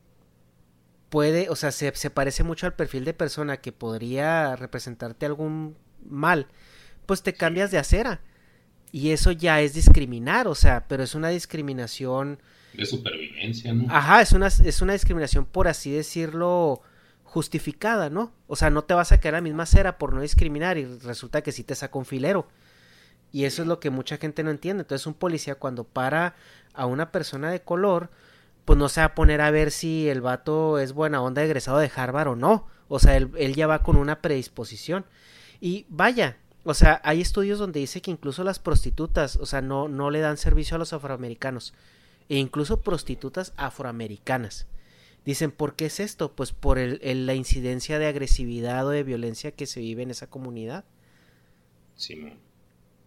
puede, o sea, se, parece mucho al perfil de persona que podría representarte algún mal, pues te cambias de acera. Y eso ya es discriminar, o sea, pero es una discriminación... De supervivencia, ¿no? Ajá, es una, es una discriminación, por así decirlo, justificada, ¿no? O sea, no te vas a quedar a la misma acera por no discriminar y resulta que sí te saca un filero. Y eso es lo que mucha gente no entiende. Entonces un policía cuando para a una persona de color, pues no se va a poner a ver si el vato es buena onda egresado de Harvard o no. O sea, él, ya va con una predisposición. Y vaya, o sea, hay estudios donde dice que incluso las prostitutas, o sea, no, no le dan servicio a los afroamericanos. E incluso prostitutas afroamericanas. Dicen, ¿por qué es esto? Pues por el, la incidencia de agresividad o de violencia que se vive en esa comunidad. Sí,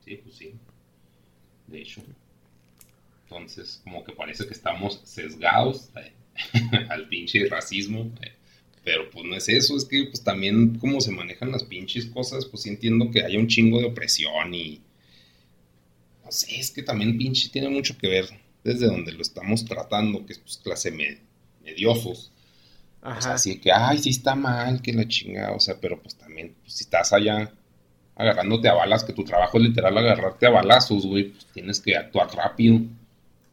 Sí, pues sí. De hecho. Entonces, como que parece que estamos sesgados eh, al pinche racismo. Eh, pero pues no es eso, es que pues también como se manejan las pinches cosas, pues sí entiendo que hay un chingo de opresión y... No sé, es que también pinche tiene mucho que ver desde donde lo estamos tratando, que es pues clase mediosos. Ajá. O sea, así que, ay, sí está mal, que la chingada, o sea, pero pues también, pues, si estás allá agarrándote a balas, que tu trabajo es literal agarrarte a balazos, güey, pues tienes que actuar rápido.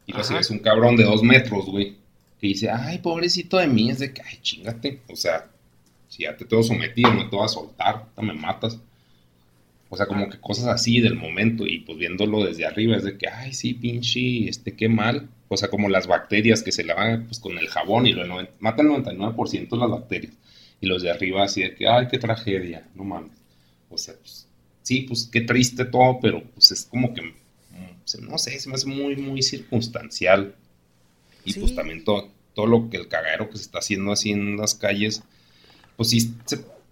Y si es un cabrón de dos metros, güey, que dice, ay, pobrecito de mí, es de que, ay, chingate. O sea, si ya te tengo sometido, no te voy a soltar, no me matas. O sea, como que cosas así del momento y pues viéndolo desde arriba es de que, ay, sí, pinche, este, qué mal. O sea, como las bacterias que se lavan pues con el jabón y lo matan el 99% las bacterias. Y los de arriba así de que, ay, qué tragedia, no mames. O sea, pues sí, pues qué triste todo, pero pues es como que, mm, no sé, se me hace muy, muy circunstancial. Y pues también todo, todo lo que el cagadero que se está haciendo así en las calles, pues sí,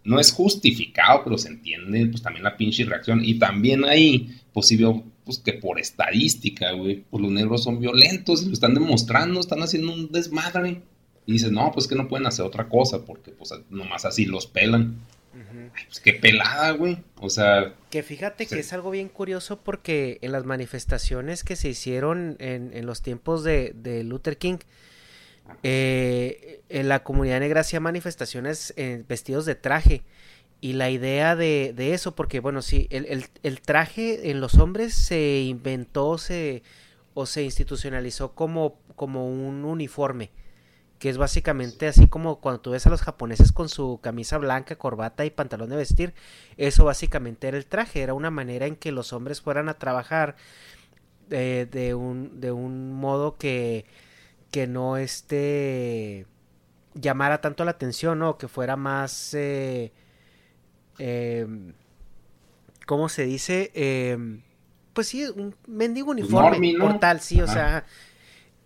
no es justificado, pero se entiende pues también la pinche reacción. Y también ahí, pues sí veo pues que por estadística, güey, pues los negros son violentos y lo están demostrando, están haciendo un desmadre. Y dices, no, pues que no pueden hacer otra cosa, porque pues nomás así los pelan. Ay, pues qué pelada, güey. O sea. Que fíjate que es algo bien curioso porque en las manifestaciones que se hicieron en, en los tiempos de, de Luther King, eh, en la comunidad negra hacía manifestaciones eh, vestidos de traje. Y la idea de, de eso, porque bueno, sí, el, el, el, traje en los hombres se inventó se, o se institucionalizó como, como un uniforme, que es básicamente así como cuando tú ves a los japoneses con su camisa blanca, corbata y pantalón de vestir, eso básicamente era el traje, era una manera en que los hombres fueran a trabajar de, de, un, de un modo que que no este llamara tanto la atención, ¿no? Que fuera más, eh, eh, ¿cómo se dice? Eh, pues sí, un mendigo uniforme, ¿no? tal, sí, o sea...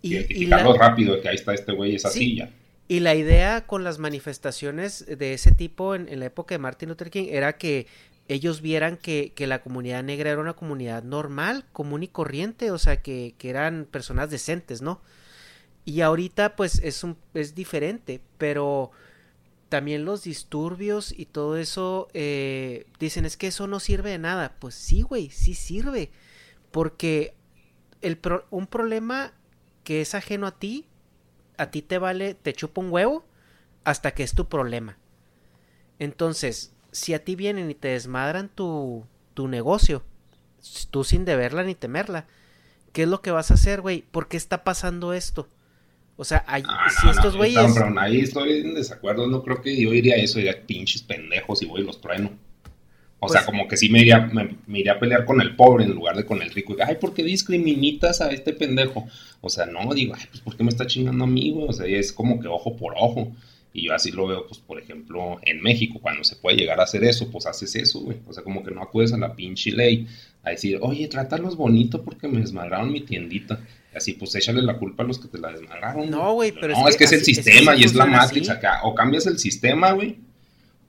Y, y la... rápido, que ahí está este güey, esa sí, silla. Y la idea con las manifestaciones de ese tipo en, en, la época de Martin Luther King era que ellos vieran que, que, la comunidad negra era una comunidad normal, común y corriente, o sea, que, que eran personas decentes, ¿no? Y ahorita pues es, un, es diferente, pero también los disturbios y todo eso eh, dicen es que eso no sirve de nada. Pues sí, güey, sí sirve. Porque el pro un problema que es ajeno a ti, a ti te vale, te chupa un huevo hasta que es tu problema. Entonces, si a ti vienen y te desmadran tu, tu negocio, tú sin deberla ni temerla, ¿qué es lo que vas a hacer, güey? ¿Por qué está pasando esto? O sea, hay, ah, si no, estos no, güeyes. Pero ahí estoy en desacuerdo. No creo que yo iría a eso, diría pinches pendejos y voy y los trueno. O Pues- sea, como que sí me iría, me, me iría a pelear con el pobre en lugar de con el rico. Y, ay, ¿por qué discriminitas a este pendejo? O sea, no, digo, ay, pues ¿por qué me está chingando a mí, güey? O sea, es como que ojo por ojo. Y yo así lo veo, pues, por ejemplo, en México, cuando se puede llegar a hacer eso, pues haces eso, güey. O sea, como que no acudes a la pinche ley a decir, oye, trátalos bonito porque me desmadraron mi tiendita. Así, pues échale la culpa a los que te la desmadraron. No, güey, pero No, es que, es el así- es sistema sí y es la así. acá. O cambias el sistema, güey,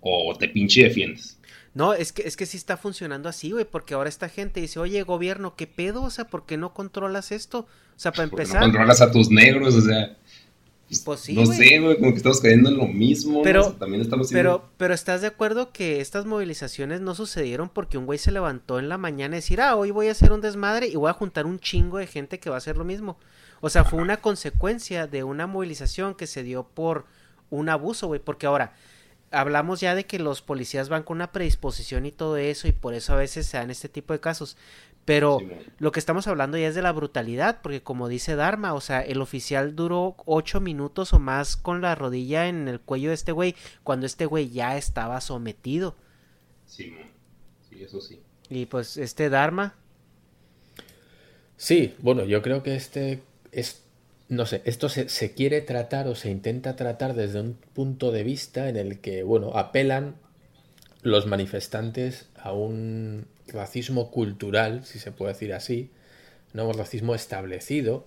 o te pinche defiendes. No, es que, es que sí está funcionando así, güey, porque ahora esta gente dice, oye, gobierno, ¿qué pedo? O sea, ¿por qué no controlas esto? O sea, para empezar. no controlas a tus negros, o sea. pues, Pues sí, no sé, güey, como que estamos cayendo en lo mismo. Pero- ¿no? O sea, también estamos Pero, pero estás de acuerdo que estas movilizaciones no sucedieron porque un güey se levantó en la mañana y decir, ah, hoy voy a hacer un desmadre y voy a juntar un chingo de gente que va a hacer lo mismo. O sea, fue una consecuencia de una movilización que se dio por un abuso, güey, porque ahora hablamos ya de que los policías van con una predisposición y todo eso y por eso a veces se dan este tipo de casos. Pero Sí, lo que estamos hablando ya es de la brutalidad, porque como dice Dharma, o sea, el oficial duró ocho minutos o más con la rodilla en el cuello de este güey, cuando este güey ya estaba sometido. Sí, sí, eso sí. Y pues este Dharma, Sí, bueno, yo creo que este es, no sé, esto se, se quiere tratar o se intenta tratar desde un punto de vista en el que, bueno, apelan los manifestantes a un racismo cultural, si se puede decir así, ¿no? Un racismo establecido,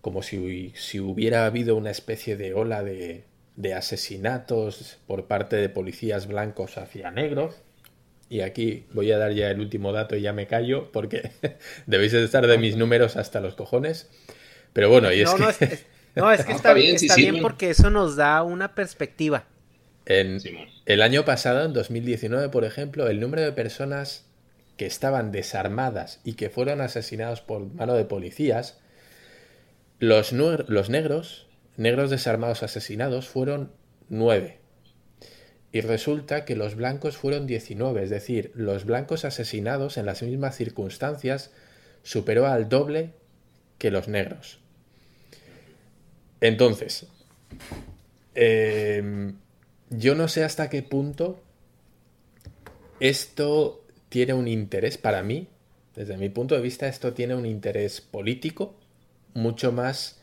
como si, si hubiera habido una especie de ola de, de asesinatos por parte de policías blancos hacia negros. Y aquí voy a dar ya el último dato y ya me callo porque debéis de estar de mis números hasta los cojones. Pero bueno, y es no, que no, es, es- no, es que No, está, está bien, sí está bien porque eso nos da una perspectiva. en el año pasado, en 2019, por ejemplo, el número de personas que estaban desarmadas y que fueron asesinados por mano de policías, los, negros, negros desarmados asesinados, fueron nueve. Y resulta que los blancos fueron 19, es decir, los blancos asesinados en las mismas circunstancias superó al doble que los negros. Entonces, eh, yo no sé hasta qué punto esto tiene un interés para mí, desde mi punto de vista, esto tiene un interés político, mucho más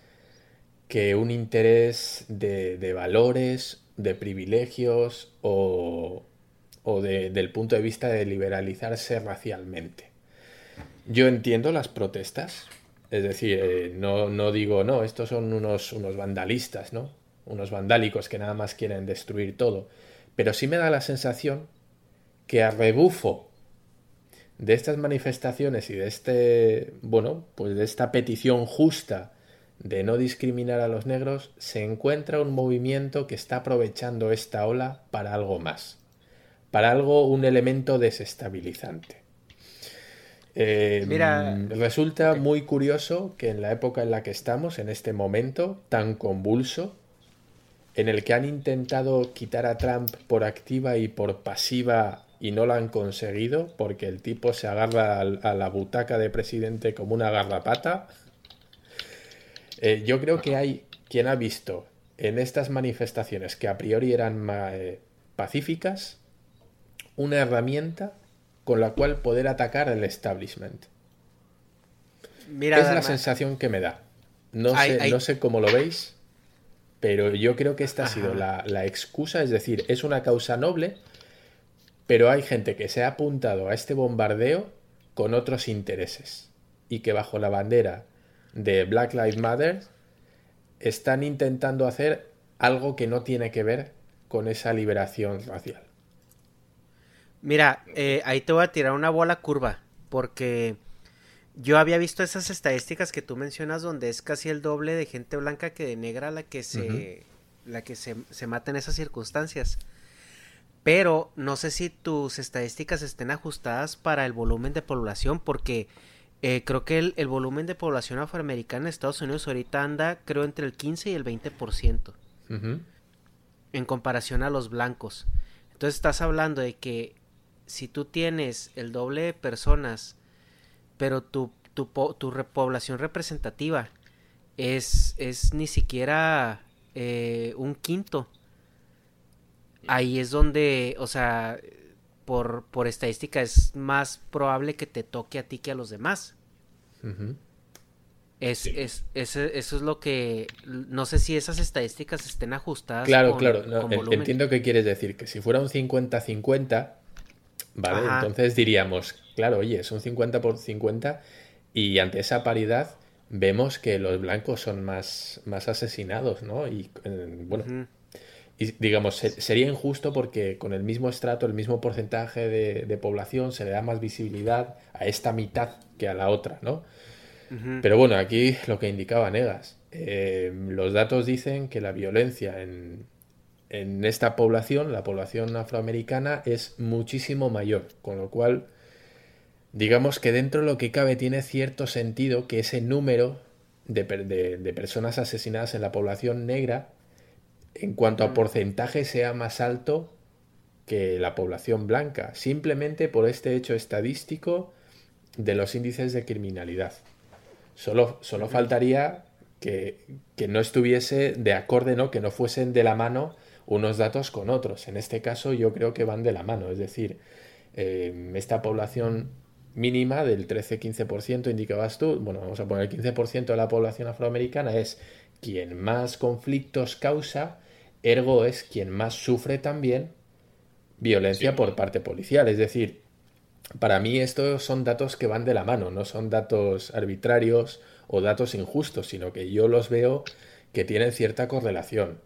que un interés de, de valores, de privilegios o, o de- del punto de vista de liberalizarse racialmente. Yo entiendo las protestas, es decir, eh, no, no digo, no, estos son unos, unos vandalistas, ¿no? Unos vandálicos que nada más quieren destruir todo. pero sí me da la sensación que a rebufo de estas manifestaciones y de este, bueno, pues de esta petición justa de no discriminar a los negros, se encuentra un movimiento que está aprovechando esta ola para algo más, para algo, un elemento desestabilizante. Eh, Mira, resulta muy curioso que en la época en la que estamos, en este momento tan convulso, en el que han intentado quitar a Trump por activa y por pasiva y no lo han conseguido porque el tipo se agarra a la butaca de presidente como una garrapata. Eh, yo creo que hay quien ha visto en estas manifestaciones que a priori eran eh, pacíficas una herramienta con la cual poder atacar al establishment. Mira, es la sensación que me da. No, sé, no sé cómo lo veis, pero yo creo que esta ha sido la, la, excusa, es decir, es una causa noble, pero hay gente que se ha apuntado a este bombardeo con otros intereses y que bajo la bandera de Black Lives Matter están intentando hacer algo que no tiene que ver con esa liberación racial. Mira, eh, ahí te voy a tirar una bola curva, porque yo había visto esas estadísticas que tú mencionas donde es casi el doble de gente blanca que de negra la que se, la que se, mata en esas circunstancias. Pero no sé si tus estadísticas estén ajustadas para el volumen de población, porque eh, creo que el, volumen de población afroamericana en Estados Unidos ahorita anda, creo, entre el 15 y el 20%. En comparación a los blancos. Entonces estás hablando de que si tú tienes el doble de personas, pero tu, tu, tu repoblación representativa es, es ni siquiera eh, un quinto, ahí es donde, o sea, por, por estadística es más probable que te toque a ti que a los demás. Es, es, eso es lo que. No sé si esas estadísticas estén ajustadas. Claro, claro. entiendo qué quieres decir. Que si fuera un 50-50, ¿vale? Entonces diríamos, claro, oye, son 50 por 50 y ante esa paridad vemos que los blancos son más, más asesinados, ¿no? Y eh, bueno, y digamos, sería injusto porque con el mismo estrato, el mismo porcentaje de, población se le da más visibilidad a esta mitad que a la otra, ¿no? Pero bueno, aquí lo que indicaba Negas, eh, los datos dicen que la violencia en, en esta población, la población afroamericana, es muchísimo mayor, con lo cual, digamos que dentro de lo que cabe tiene cierto sentido que ese número de, personas asesinadas en la población negra, en cuanto a porcentaje, sea más alto que la población blanca, simplemente por este hecho estadístico de los índices de criminalidad. Solo, solo faltaría que, que, no estuviese de acorde, ¿no? que no fuesen de la mano unos datos con otros. En este caso yo creo que van de la mano, es decir, eh, esta población mínima del 13-15% indicabas tú, bueno, vamos a poner el 15% de la población afroamericana es quien más conflictos causa, ergo es quien más sufre también violencia por parte policial. Es decir, para mí estos son datos que van de la mano, no son datos arbitrarios o datos injustos, sino que yo los veo que tienen cierta correlación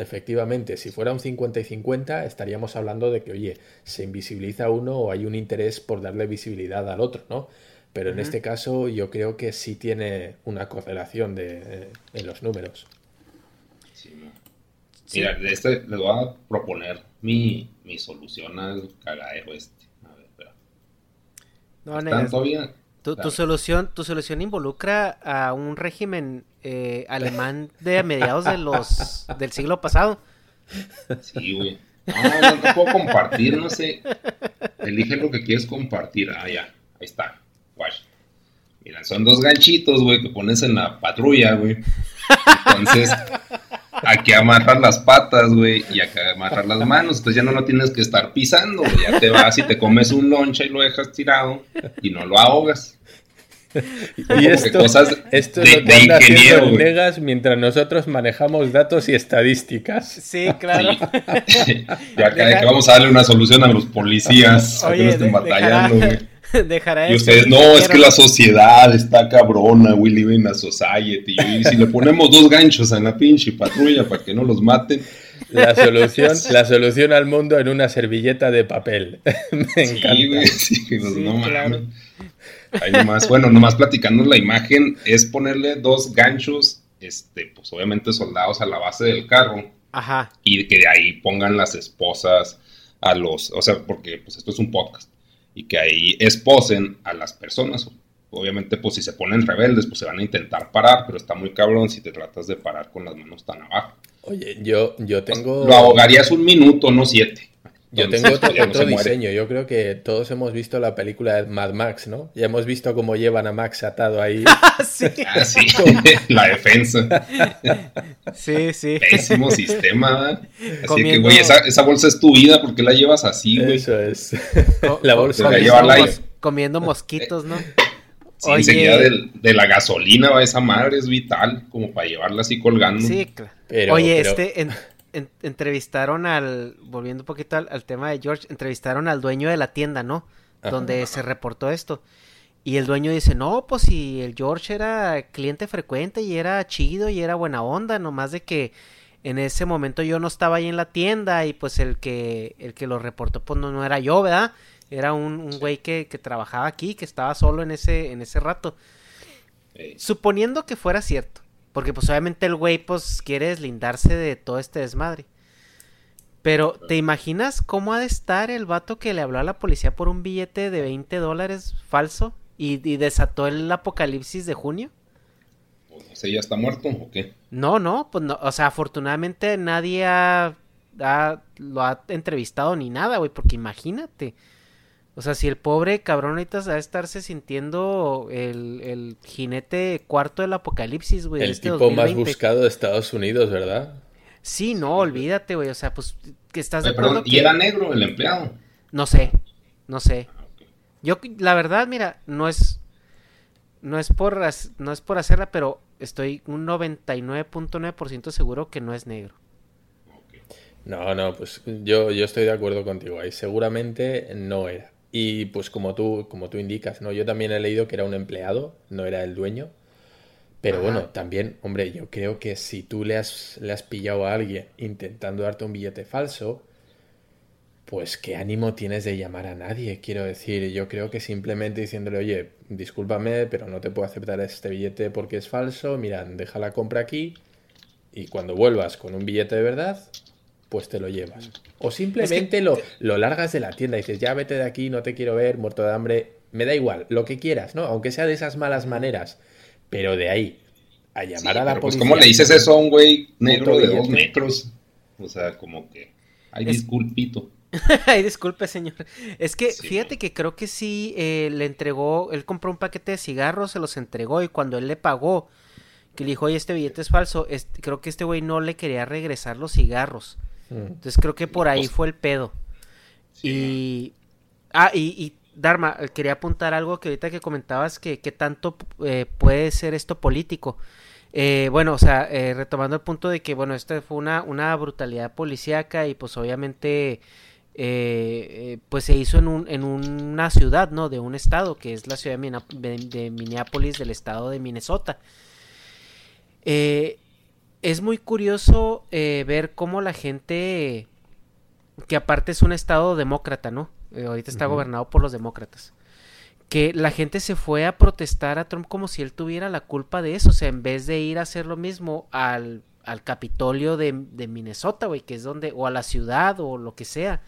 efectivamente, si fuera un 50 y 50, estaríamos hablando de que, oye, se invisibiliza uno o hay un interés por darle visibilidad al otro, ¿no? Pero en este caso yo creo que sí tiene una correlación de, eh, en los números. Mira, de este les voy a proponer mi, solución al cagadero este. A ver, espera. No, tu, solución, tu solución involucra a un régimen eh, alemán de mediados de los del siglo pasado. Sí, güey. No, no, puedo compartir, no sé. Elige lo que quieres compartir. Ah, ya. Ahí está. Guay. Mira, son dos ganchitos, güey, que pones en la patrulla, güey. Entonces, aquí amarras las patas, güey, y aquí amarras las manos. Entonces ya no lo tienes que estar pisando, güey. Ya te vas y te comes un loncha y lo dejas tirado y no lo ahogas. Y esto, esto es lo que anda haciendo Negas mientras nosotros manejamos datos y estadísticas. Sí, claro. Ya acá que vamos a darle una solución a los policías, a que no estén batallando, güey. y ustedes, no, es que la sociedad está cabrona, we live in a society. Y si le ponemos dos ganchos en la pinche patrulla para que no los maten, La solución, la solución al mundo en una servilleta de papel. Me encanta. Sí, güey, sí, no. Ahí nomás, bueno, nomás platicando la imagen, es ponerle dos ganchos, este, pues obviamente soldados a la base del carro. Ajá. Y que de ahí pongan las esposas a los, o sea, porque pues esto es un podcast. Y que ahí esposen a las personas. Obviamente, pues si se ponen rebeldes, pues se van a intentar parar, pero está muy cabrón si te tratas de parar con las manos tan abajo. Oye, yo, yo tengo... Lo ahogarías un minuto, no siete. Yo tengo otro, otro diseño. Yo creo que todos hemos visto la película de Mad Max, ¿no? Ya hemos visto cómo llevan a Max atado ahí. sí. Ah, sí. la defensa. Sí, sí. Pésimo sistema. Así que, güey, esa, esa, bolsa es tu vida. ¿Por qué la llevas así, güey? Eso es. Co la bolsa. comiendo, llevarla ahí. mos comiendo mosquitos, ¿no? Sí, enseguida de, de, la gasolina, va esa madre es vital, como para llevarla así colgando. Sí, claro. Pero, Oye, pero... este, en, en, entrevistaron al, volviendo un poquito al, al, tema de George, entrevistaron al dueño de la tienda, ¿no? Ajá, Donde se reportó esto. Y el dueño dice, no, pues si el George era cliente frecuente y era chido y era buena onda, nomás de que en ese momento yo no estaba ahí en la tienda y pues el que, el que lo reportó pues no, no era yo, ¿verdad? Era un, un güey que, que, trabajaba aquí, que estaba solo en ese, en ese rato. Suponiendo que fuera cierto. Porque pues obviamente el güey pues quiere deslindarse de todo este desmadre. Pero, ¿te imaginas cómo ha de estar el vato que le habló a la policía por un billete de 20 dólares falso y, y desató el apocalipsis de junio? ¿Ese ya está muerto o qué? No, no, pues no, o sea, afortunadamente nadie ha, ha, lo ha entrevistado ni nada, güey, porque imagínate. O sea, si el pobre cabrón ahorita va a estarse sintiendo el, el jinete cuarto del apocalipsis, güey. El este tipo 2020. más buscado de Estados Unidos, ¿verdad? Sí, no, olvídate, güey. O sea, pues, que estás de perdón, acuerdo ¿Y era negro el empleado? No sé, no sé. Yo, la verdad, mira, no es... No es por, no es por hacerla, pero estoy un 99.9% seguro que no es negro. No, no, pues yo, yo estoy de acuerdo contigo ahí. Seguramente no era. Y pues como tú, como tú indicas, ¿no? Yo también he leído que era un empleado, no era el dueño. Pero Ajá. bueno, también, hombre, yo creo que si tú le has, le has pillado a alguien intentando darte un billete falso, pues qué ánimo tienes de llamar a nadie. Quiero decir, yo creo que simplemente diciéndole, oye, discúlpame, pero no te puedo aceptar este billete porque es falso, mira, deja la compra aquí y cuando vuelvas con un billete de verdad, pues te lo llevas. O simplemente es que... lo, lo, largas de la tienda y dices, ya vete de aquí, no te quiero ver, muerto de hambre, me da igual, lo que quieras, ¿no? Aunque sea de esas malas maneras, pero de ahí a llamar sí, a la pero policía. Pues, ¿cómo le dices eso a un güey negro de dos metros? O sea, como que, ay, es... disculpito. Ay, disculpe, señor. Es que sí, fíjate que creo que sí eh, le entregó, él compró un paquete de cigarros, se los entregó y cuando él le pagó, que le dijo, oye, este billete es falso, este, creo que este güey no le quería regresar los cigarros. Entonces creo que por ahí fue el pedo. Sí, y. Ah, y, y, Dharma, quería apuntar algo que ahorita que comentabas que, que tanto eh, puede ser esto político. Eh, bueno, o sea, eh, retomando el punto de que, bueno, esta fue una, una brutalidad policíaca y pues obviamente eh, pues se hizo en, un, en una ciudad, ¿no? De un estado, que es la ciudad de, de Minneapolis del estado de Minnesota. Eh, es muy curioso eh, ver cómo la gente, que aparte es un estado demócrata, ¿no? Eh, ahorita está uh -huh. gobernado por los demócratas. Que la gente se fue a protestar a Trump como si él tuviera la culpa de eso. O sea, en vez de ir a hacer lo mismo al, al Capitolio de, de Minnesota, güey, que es donde, o a la ciudad o lo que sea.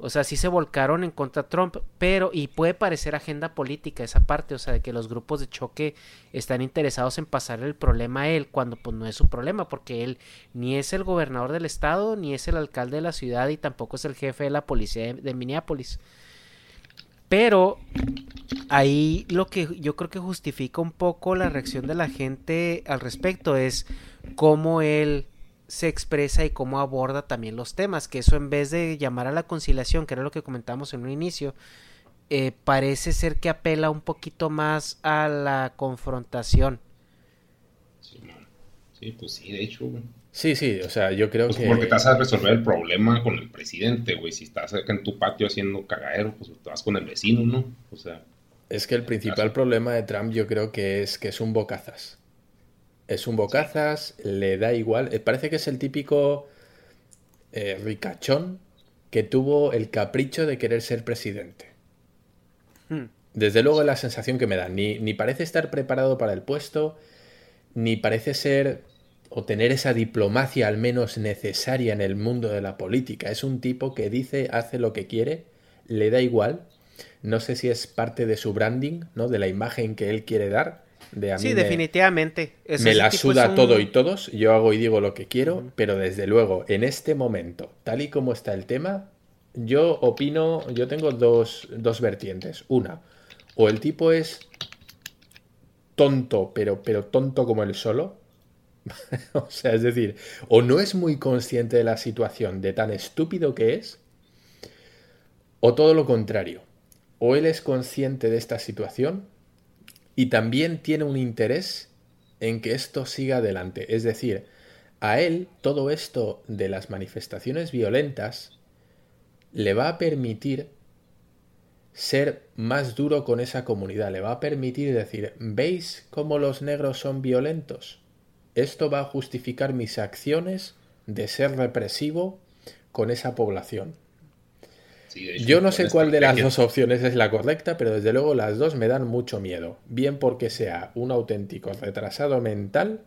O sea, sí se volcaron en contra de Trump, pero, y puede parecer agenda política esa parte, o sea, de que los grupos de choque están interesados en pasarle el problema a él, cuando pues no es su problema, porque él ni es el gobernador del estado, ni es el alcalde de la ciudad, y tampoco es el jefe de la policía de, de Minneapolis. Pero ahí lo que yo creo que justifica un poco la reacción de la gente al respecto es cómo él se expresa y cómo aborda también los temas, que eso en vez de llamar a la conciliación, que era lo que comentamos en un inicio, eh, parece ser que apela un poquito más a la confrontación. Sí, sí pues sí, de hecho, güey. Sí, sí, o sea, yo creo pues que... Porque te vas a resolver el problema con el presidente, güey. Si estás acá en tu patio haciendo cagadero, pues te vas con el vecino, ¿no? O sea... Es que el principal problema de Trump yo creo que es que es un bocazas. Es un bocazas, le da igual. Eh, Parece que es el típico eh, ricachón que tuvo el capricho de querer ser presidente. Hmm. Desde luego es la sensación que me da. Ni, ni parece estar preparado para el puesto, ni parece ser o tener esa diplomacia al menos necesaria en el mundo de la política. Es un tipo que dice, hace lo que quiere, le da igual. No sé si es parte de su branding, ¿no? De la imagen que él quiere dar sí, definitivamente. me la suda todo y todos, yo hago y digo lo que quiero, pero desde luego, en este momento, tal y como está el tema, yo opino, yo tengo dos, dos vertientes. Una, o el tipo es tonto, pero, pero tonto como él solo. o sea, es decir, o no es muy consciente de la situación de tan estúpido que es, o todo lo contrario. O él es consciente de esta situación y también tiene un interés en que esto siga adelante. Es decir, a él todo esto de las manifestaciones violentas le va a permitir ser más duro con esa comunidad, le va a permitir decir, ¿veis cómo los negros son violentos? Esto va a justificar mis acciones de ser represivo con esa población. Yo no sé cuál de las dos opciones es la correcta, pero desde luego las dos me dan mucho miedo. Bien porque sea un auténtico retrasado mental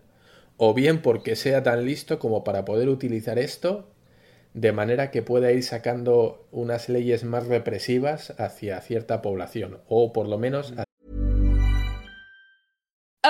o bien porque sea tan listo como para poder utilizar esto de manera que pueda ir sacando unas leyes más represivas hacia cierta población o por lo menos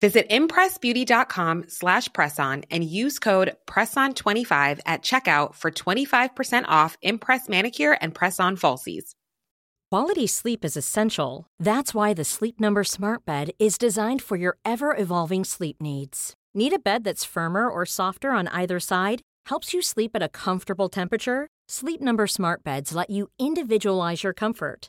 Visit impressbeauty.com slash presson and use code PRESSON25 at checkout for 25% off Impress Manicure and Press-On Falsies. Quality sleep is essential. That's why the Sleep Number smart bed is designed for your ever-evolving sleep needs. Need a bed that's firmer or softer on either side? Helps you sleep at a comfortable temperature? Sleep Number smart beds let you individualize your comfort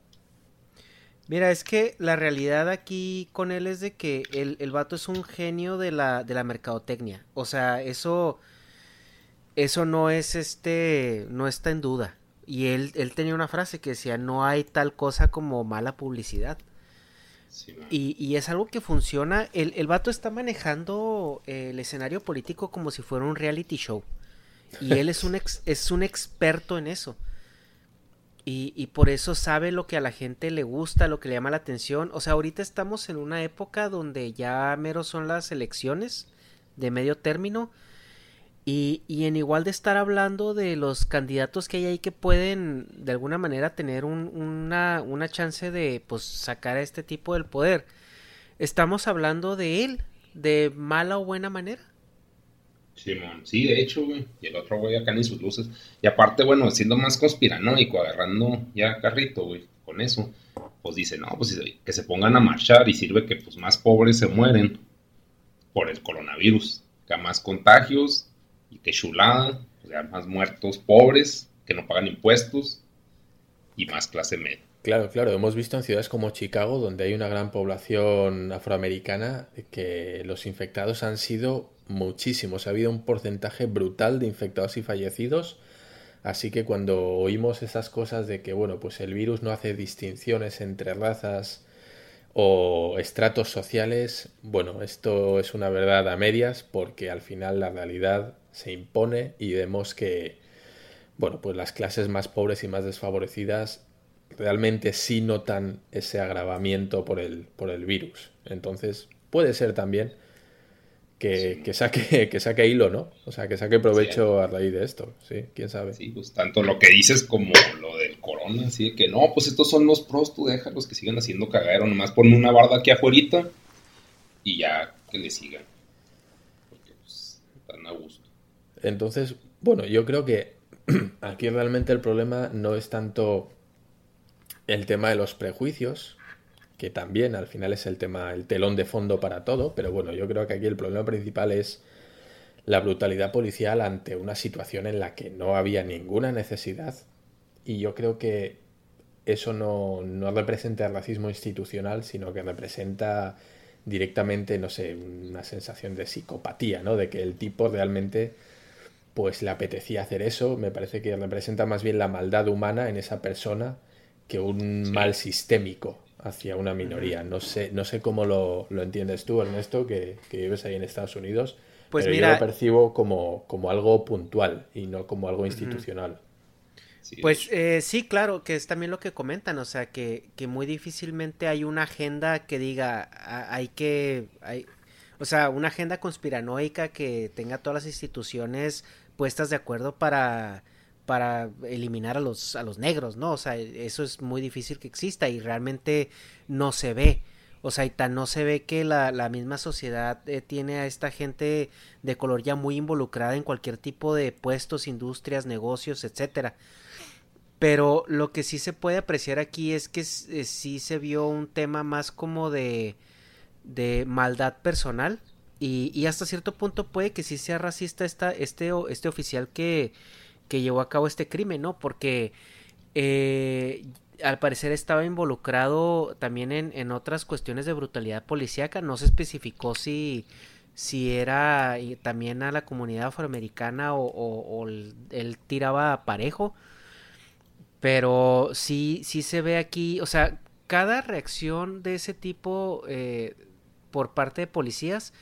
Mira, es que la realidad aquí con él es de que el, el vato es un genio de la, de la mercadotecnia. O sea, eso, eso no es este, no está en duda. Y él, él tenía una frase que decía, no hay tal cosa como mala publicidad. y, y, es algo que funciona. El, el vato está manejando el escenario político como si fuera un reality show. Y él es un, es un experto en eso. Y, y, por eso sabe lo que a la gente le gusta, lo que le llama la atención. O sea, ahorita estamos en una época donde ya mero son las elecciones de medio término. Y, en igual de estar hablando de los candidatos que hay ahí que pueden de alguna manera tener un, una, una chance de pues sacar a este tipo del poder. Estamos hablando de él, de mala o buena manera. Simón, sí, de hecho, güey. Y el otro güey acá ni sus luces. Y aparte, bueno, siendo más conspiranoico, agarrando ya carrito, güey, con eso, pues dice, no, pues que se pongan a marchar y sirve que pues más pobres se mueren por el coronavirus. Que más contagios y que chulada, o sea, más muertos pobres que no pagan impuestos y más clase media. Claro, claro, hemos visto en ciudades como Chicago, donde hay una gran población afroamericana, que los infectados han sido muchísimos. Ha habido un porcentaje brutal de infectados y fallecidos. Así que cuando oímos esas cosas de que, bueno, pues el virus no hace distinciones entre razas o estratos sociales, bueno, esto es una verdad a medias porque al final la realidad se impone y vemos que, bueno, pues las clases más pobres y más desfavorecidas realmente sí notan ese agravamiento por el, por el virus. Entonces, puede ser también que, saque, que saque hilo, ¿no? O sea, que saque provecho a raíz de esto, sí, quién sabe. Sí, pues tanto lo que dices como lo del corona, así de que no, pues estos son los pros, tú déjalos que sigan haciendo cagadero, nomás ponme una barda aquí afuera y ya que le sigan. Entonces, bueno, yo creo que aquí realmente el problema no es tanto el tema de los prejuicios, que también al final es el tema, el telón de fondo para todo, pero bueno, yo creo que aquí el problema principal es la brutalidad policial ante una situación en la que no había ninguna necesidad y yo creo que eso no, no representa el racismo institucional, sino que representa directamente, no sé, una sensación de psicopatía, ¿no? De que el tipo realmente pues le apetecía hacer eso, me parece que representa más bien la maldad humana en esa persona que un mal sistémico hacia una minoría. No sé, no sé cómo lo, lo entiendes tú, Ernesto, que, que, vives ahí en Estados Unidos, pues pero mira, yo lo percibo como, como algo puntual y no como algo institucional. pues eh, sí, claro, que es también lo que comentan, o sea, que, que muy difícilmente hay una agenda que diga, hay que, hay, o sea, una agenda conspiranoica que tenga todas las instituciones puestas de acuerdo para para eliminar a los a los negros, ¿no? O sea, eso es muy difícil que exista y realmente no se ve. O sea, y tan no se ve que la, la misma sociedad eh, tiene a esta gente de color ya muy involucrada en cualquier tipo de puestos, industrias, negocios, etcétera. Pero lo que sí se puede apreciar aquí es que eh, sí se vio un tema más como de, de maldad personal. Y, y, hasta cierto punto puede que sí sea racista esta, este, este oficial que, que llevó a cabo este crimen, ¿no? Porque eh, al parecer estaba involucrado también en, en, otras cuestiones de brutalidad policíaca. No se especificó si, si era también a la comunidad afroamericana o él tiraba parejo. Pero sí, sí se ve aquí, o sea, cada reacción de ese tipo eh, por parte de policías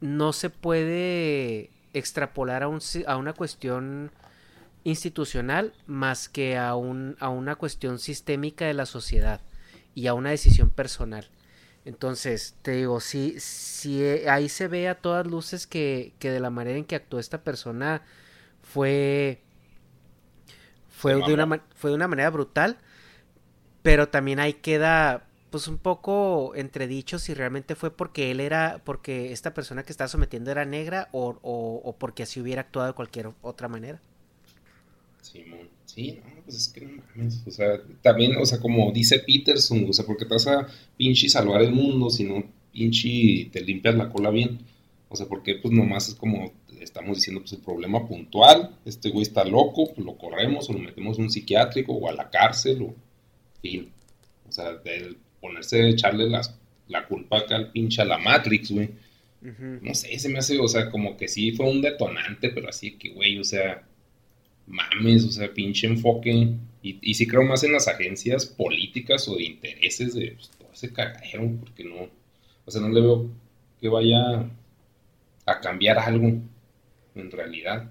no se puede extrapolar a, un, a una cuestión institucional más que a, un, a una cuestión sistémica de la sociedad y a una decisión personal. Entonces, te digo, sí, sí, ahí se ve a todas luces que, que de la manera en que actuó esta persona fue, fue, de una, fue de una manera brutal, pero también ahí queda pues un poco entredicho si realmente fue porque él era, porque esta persona que estaba sometiendo era negra o, o, o porque así hubiera actuado de cualquier otra manera. Simón. Sí, no, pues es que no mames. O sea, también, o sea, como dice Peterson, o sea, porque te vas a pinche salvar el mundo si no pinche te limpias la cola bien. O sea, porque pues nomás es como estamos diciendo, pues el problema puntual, este güey está loco, pues lo corremos o lo metemos en un psiquiátrico o a la cárcel o fin. O sea, de ponerse, echarle las, la culpa acá al pinche a la Matrix, güey. No sé, se me hace, o sea, como que sí fue un detonante, pero así que, güey, o sea, mames, o sea, pinche enfoque. Y, y sí creo más en las agencias políticas o de intereses de pues, todo ese cagadero, porque no, o sea, no le veo que vaya a cambiar algo en realidad.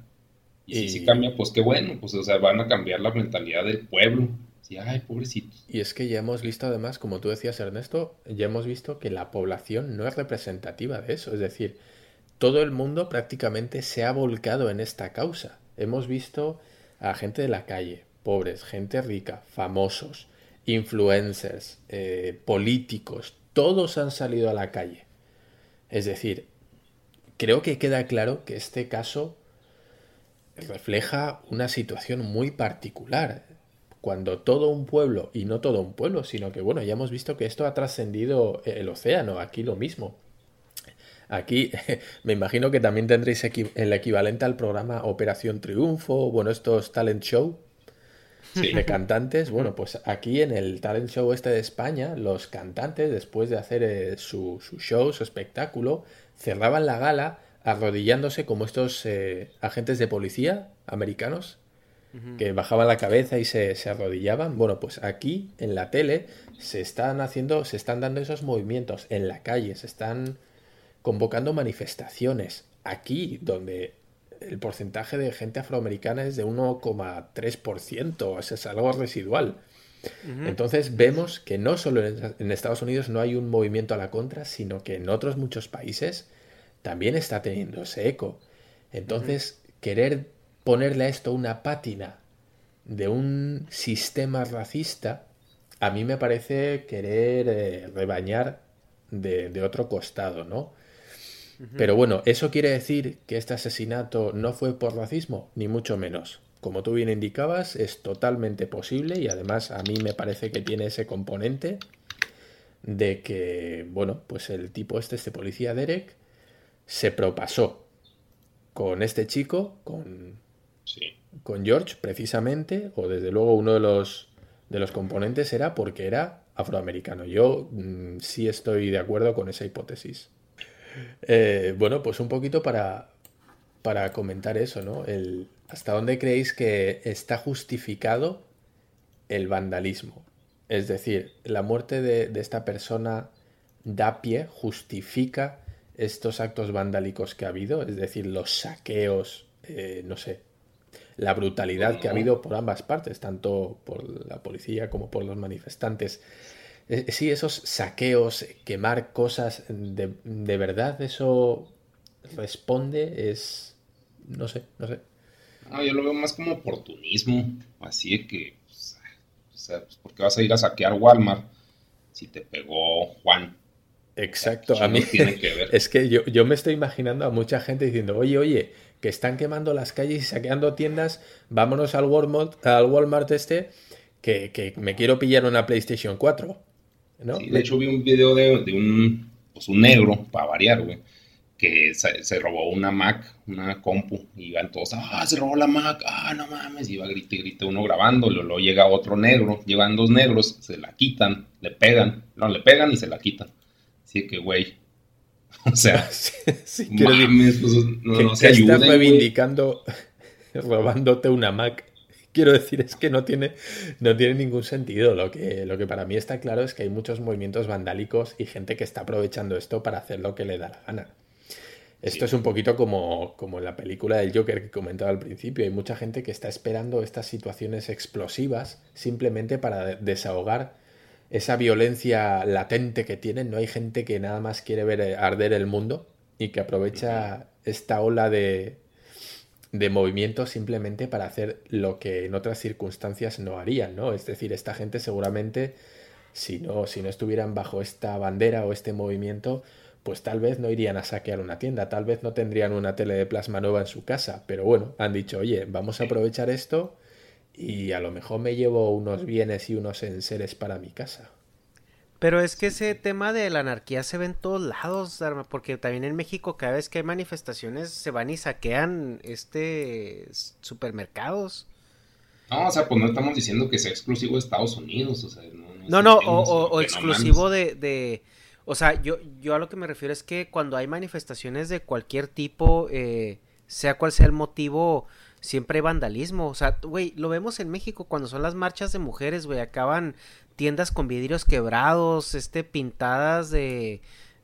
Y, si sí cambia, pues qué bueno, pues o sea, van a cambiar la mentalidad del pueblo. Sí, ay, pobrecitos. Y es que ya hemos visto además, como tú decías Ernesto, ya hemos visto que la población no es representativa de eso. Es decir, todo el mundo prácticamente se ha volcado en esta causa. Hemos visto a gente de la calle, pobres, gente rica, famosos, influencers, eh, políticos, todos han salido a la calle. Es decir, creo que queda claro que este caso refleja una situación muy particular. Cuando todo un pueblo, y no todo un pueblo, sino que bueno, ya hemos visto que esto ha trascendido el océano, aquí lo mismo. Aquí me imagino que también tendréis el equivalente al programa Operación Triunfo, bueno, estos talent show de cantantes. Bueno, pues aquí en el talent show este de España, los cantantes, después de hacer eh, su, show, su espectáculo, cerraban la gala arrodillándose como estos eh, agentes de policía americanos que bajaban la cabeza y se, se, arrodillaban. Bueno, pues aquí en la tele se están haciendo, se están dando esos movimientos en la calle, se están convocando manifestaciones. Aquí, donde el porcentaje de gente afroamericana es de 1,3%, es algo residual. Entonces vemos que no solo en Estados Unidos no hay un movimiento a la contra, sino que en otros muchos países también está teniendo ese eco. Entonces, querer ponerle a esto una pátina de un sistema racista, a mí me parece querer eh, rebañar de, de, otro costado, ¿no? Pero bueno, ¿eso quiere decir que este asesinato no fue por racismo? Ni mucho menos. Como tú bien indicabas, es totalmente posible y además a mí me parece que tiene ese componente de que, bueno, pues el tipo este, este policía Derek, se propasó con este chico, con, con George, precisamente, o desde luego uno de los, de los componentes era porque era afroamericano. Yo mm, sí estoy de acuerdo con esa hipótesis. Eh, bueno, pues un poquito para, para comentar eso, ¿no? El, ¿Hasta dónde creéis que está justificado el vandalismo? Es decir, la muerte de, esta persona da pie, justifica estos actos vandálicos que ha habido, es decir, los saqueos, eh, no sé, la brutalidad que ha habido por ambas partes, tanto por la policía como por los manifestantes. Eh, sí, esos saqueos, quemar cosas, de, de verdad eso responde, es... no sé, no sé. No, yo lo veo más como oportunismo, así de que o sea, pues, ¿por qué vas a ir a saquear Walmart si te pegó Juan? Exacto, a mí tiene que ver. es que yo, yo me estoy imaginando a mucha gente diciendo, oye, oye, que están quemando las calles y saqueando tiendas, vámonos al Walmart, al Walmart este, que, que me quiero pillar una PlayStation 4. ¿No? Sí, de hecho vi un video de, de un, pues un negro, para variar, güey, que se, robó una Mac, una compu, y iban todos, ah, se robó la Mac, ah, no mames, y iba grite, grite uno grabándolo, luego llega otro negro, llevan dos negros, se la quitan, le pegan, no, le pegan y se la quitan. Así que, güey, o sea, sí, mames, pues, no, no se ayuden, reivindicando, robándote una Mac. Quiero decir, es que no tiene, no tiene ningún sentido. Lo que, lo que para mí está claro es que hay muchos movimientos vandálicos y gente que está aprovechando esto para hacer lo que le da la gana. Esto es un poquito como, como en la película del Joker que comentaba al principio. Hay mucha gente que está esperando estas situaciones explosivas simplemente para desahogar esa violencia latente que tienen. No hay gente que nada más quiere ver eh, arder el mundo y que aprovecha esta ola de, de movimiento simplemente para hacer lo que en otras circunstancias no harían, ¿no? Es decir, esta gente seguramente, si no, si no estuvieran bajo esta bandera o este movimiento, pues tal vez no irían a saquear una tienda, tal vez no tendrían una tele de plasma nueva en su casa, pero bueno, han dicho, oye, vamos a aprovechar esto y a lo mejor me llevo unos bienes y unos enseres para mi casa. Pero es que ese tema de la anarquía se ve en todos lados, porque también en México cada vez que hay manifestaciones se van y saquean este supermercados. No, o sea, pues no estamos diciendo que sea exclusivo de Estados Unidos, o sea, no, no, o, exclusivo de o sea, yo, yo a lo que me refiero es que cuando hay manifestaciones de cualquier tipo, eh, sea cual sea el motivo, siempre hay vandalismo. O sea, güey, lo vemos en México cuando son las marchas de mujeres, güey, acaban tiendas con vidrios quebrados, este, pintadas de...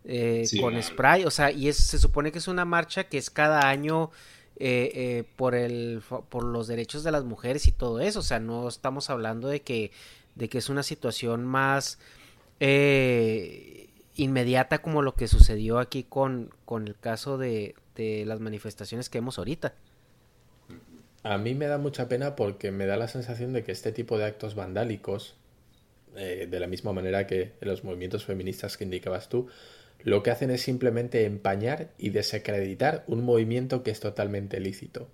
Eh, con spray, o sea, y es, se supone que es una marcha que es cada año eh, eh, por el por los derechos de las mujeres y todo eso, o sea, no estamos hablando de que de que es una situación más eh, inmediata como lo que sucedió aquí con, con el caso de, de las manifestaciones que vemos ahorita. A mí me da mucha pena porque me da la sensación de que este tipo de actos vandálicos, eh, de la misma manera que los movimientos feministas que indicabas tú, lo que hacen es simplemente empañar y desacreditar un movimiento que es totalmente lícito.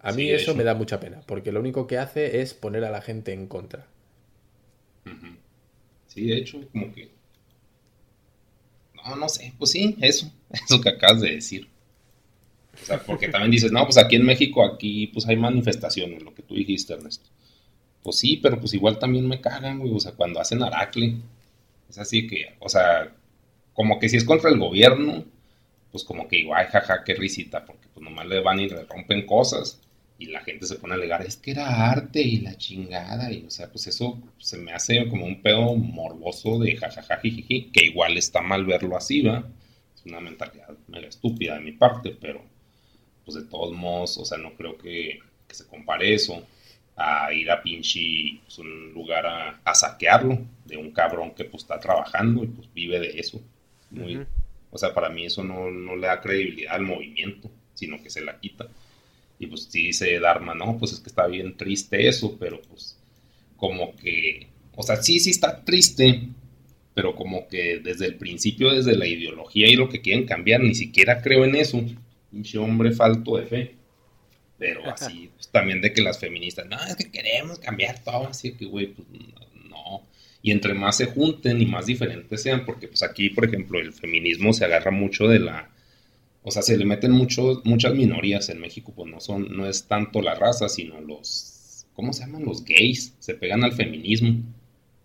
A mí eso me da mucha pena, porque lo único que hace es poner a la gente en contra. Sí, de hecho, como que no, no sé, pues sí, eso, eso que acabas de decir. O sea, porque también dices, no, pues aquí en México, aquí pues hay manifestaciones, lo que tú dijiste, Ernesto. Pues sí, pero pues igual también me cagan, güey, o sea, cuando hacen Aracle. Es así que, o sea, como que si es contra el gobierno, pues como que igual, jaja, qué risita, porque pues nomás le van y le rompen cosas y la gente se pone a alegar, es que era arte y la chingada, y o sea, pues eso se me hace como un pedo morboso de jajaja, que igual está mal verlo así, ¿va? Es una mentalidad mega estúpida de mi parte, pero pues de todos modos, o sea, no creo que, se compare eso a ir a pinche pues, un lugar a, saquearlo de un cabrón que pues está trabajando y pues vive de eso. Muy, O sea, para mí eso no, no le da credibilidad al movimiento, sino que se la quita. Y pues sí dice Dharma, no, pues es que está bien triste eso, pero pues como que, o sea, sí, sí está triste, pero como que desde el principio, desde la ideología y lo que quieren cambiar, ni siquiera creo en eso. Pinche hombre falto de fe. Pero así, pues, también de que las feministas, no, es que queremos cambiar todo, así que, güey, pues no. Y entre más se junten y más diferentes sean, porque pues aquí, por ejemplo, el feminismo se agarra mucho de la, o sea, se le meten muchos, muchas minorías en México, pues no son, no es tanto la raza, sino los, ¿cómo se llaman? Los gays, se pegan al feminismo.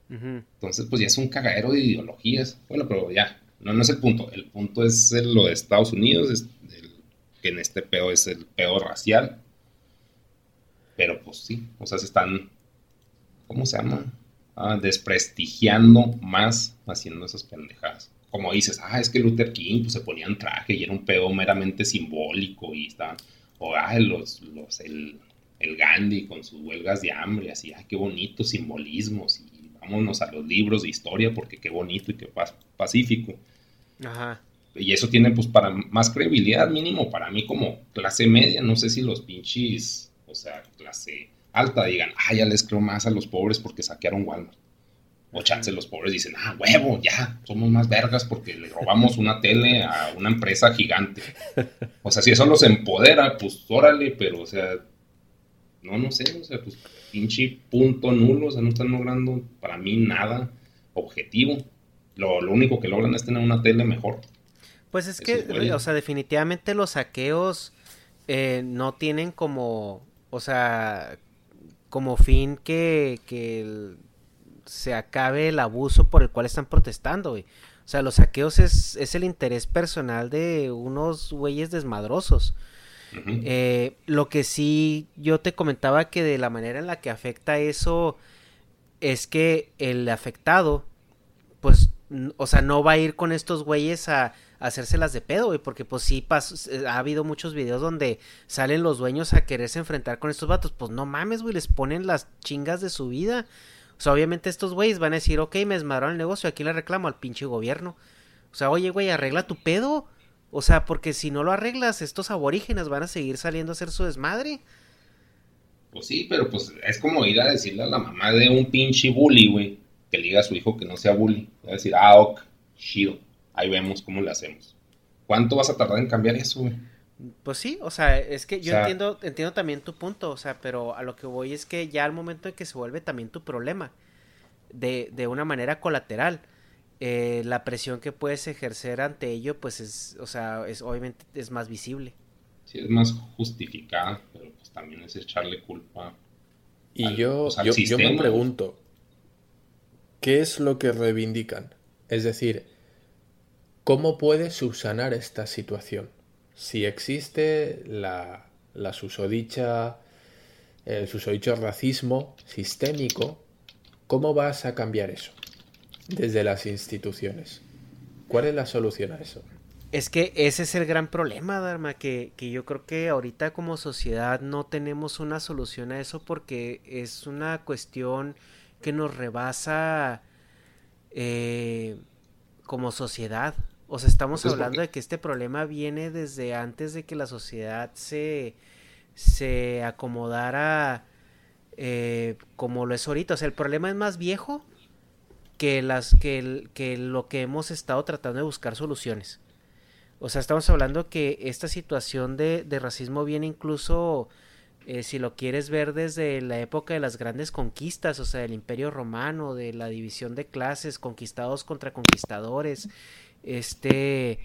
Entonces, pues ya es un cagadero de ideologías. Bueno, pero ya, no, no es el punto. El punto es lo de Estados Unidos, es que en este pedo es el pedo racial. Pero pues sí, o sea, se están, ¿cómo se llama? Ah, desprestigiando más haciendo esas pendejadas. Como dices, ah, es que Luther King pues, se ponía en traje y era un pedo meramente simbólico y está, o ah, los, los, el, el Gandhi con sus huelgas de hambre, así, ah, qué bonitos simbolismos y vámonos a los libros de historia porque qué bonito y qué pacífico. Ajá. Y eso tiene pues para más credibilidad mínimo para mí como clase media, no sé si los pinches, o sea, clase alta digan, ah, ya les creo más a los pobres porque saquearon Walmart. O chance los pobres dicen, ah, huevo, ya, somos más vergas porque le robamos una tele a una empresa gigante. O sea, si eso los empodera, pues órale, pero o sea, no, no sé, o sea, pues pinche punto nulo, o sea, no están logrando para mí nada objetivo. Lo, único que logran es tener una tele mejor. Pues es que, o sea, definitivamente los saqueos eh, no tienen como, o sea, como fin que, que se acabe el abuso por el cual están protestando, güey. O sea, los saqueos es, es el interés personal de unos güeyes desmadrosos. Eh, lo que sí yo te comentaba que de la manera en la que afecta eso es que el afectado, pues, o sea, no va a ir con estos güeyes a, hacérselas de pedo, güey, porque pues sí eh, ha habido muchos videos donde salen los dueños a quererse enfrentar con estos vatos, pues no mames, güey, les ponen las chingas de su vida. O sea, obviamente estos güeyes van a decir, ok, me desmadraron el negocio, aquí le reclamo al pinche gobierno. O sea, oye, güey, arregla tu pedo. O sea, porque si no lo arreglas, estos aborígenes van a seguir saliendo a hacer su desmadre. Pues sí, pero pues es como ir a decirle a la mamá de un pinche bully, güey, que le diga a su hijo que no sea bully. Va a decir, ah, ok, chido, ahí vemos cómo le hacemos. ¿Cuánto vas a tardar en cambiar eso, güey? Pues sí, o sea, es que yo entiendo, entiendo también tu punto, o sea, pero a lo que voy es que ya al momento en que se vuelve también tu problema, de, de una manera colateral, eh, la presión que puedes ejercer ante ello, pues es, o sea, es obviamente es más visible. Sí, es más justificada, pero pues también es echarle culpa. Y yo, yo, yo me pregunto, ¿qué es lo que reivindican? Es decir, ¿cómo puede subsanar esta situación? Si existe la, susodicha, el susodicho racismo sistémico, ¿cómo vas a cambiar eso? desde las instituciones. ¿Cuál es la solución a eso? Es que ese es el gran problema, Dharma, que, que, yo creo que ahorita como sociedad no tenemos una solución a eso porque es una cuestión que nos rebasa eh, como sociedad. O sea, estamos hablando de que este problema viene desde antes de que la sociedad se, se acomodara eh, como lo es ahorita. O sea, el problema es más viejo que, las, que, que lo que hemos estado tratando de buscar soluciones. O sea, estamos hablando que esta situación de, de racismo viene incluso, eh, si lo quieres ver desde la época de las grandes conquistas, o sea, del imperio romano, de la división de clases, conquistados contra conquistadores. Este,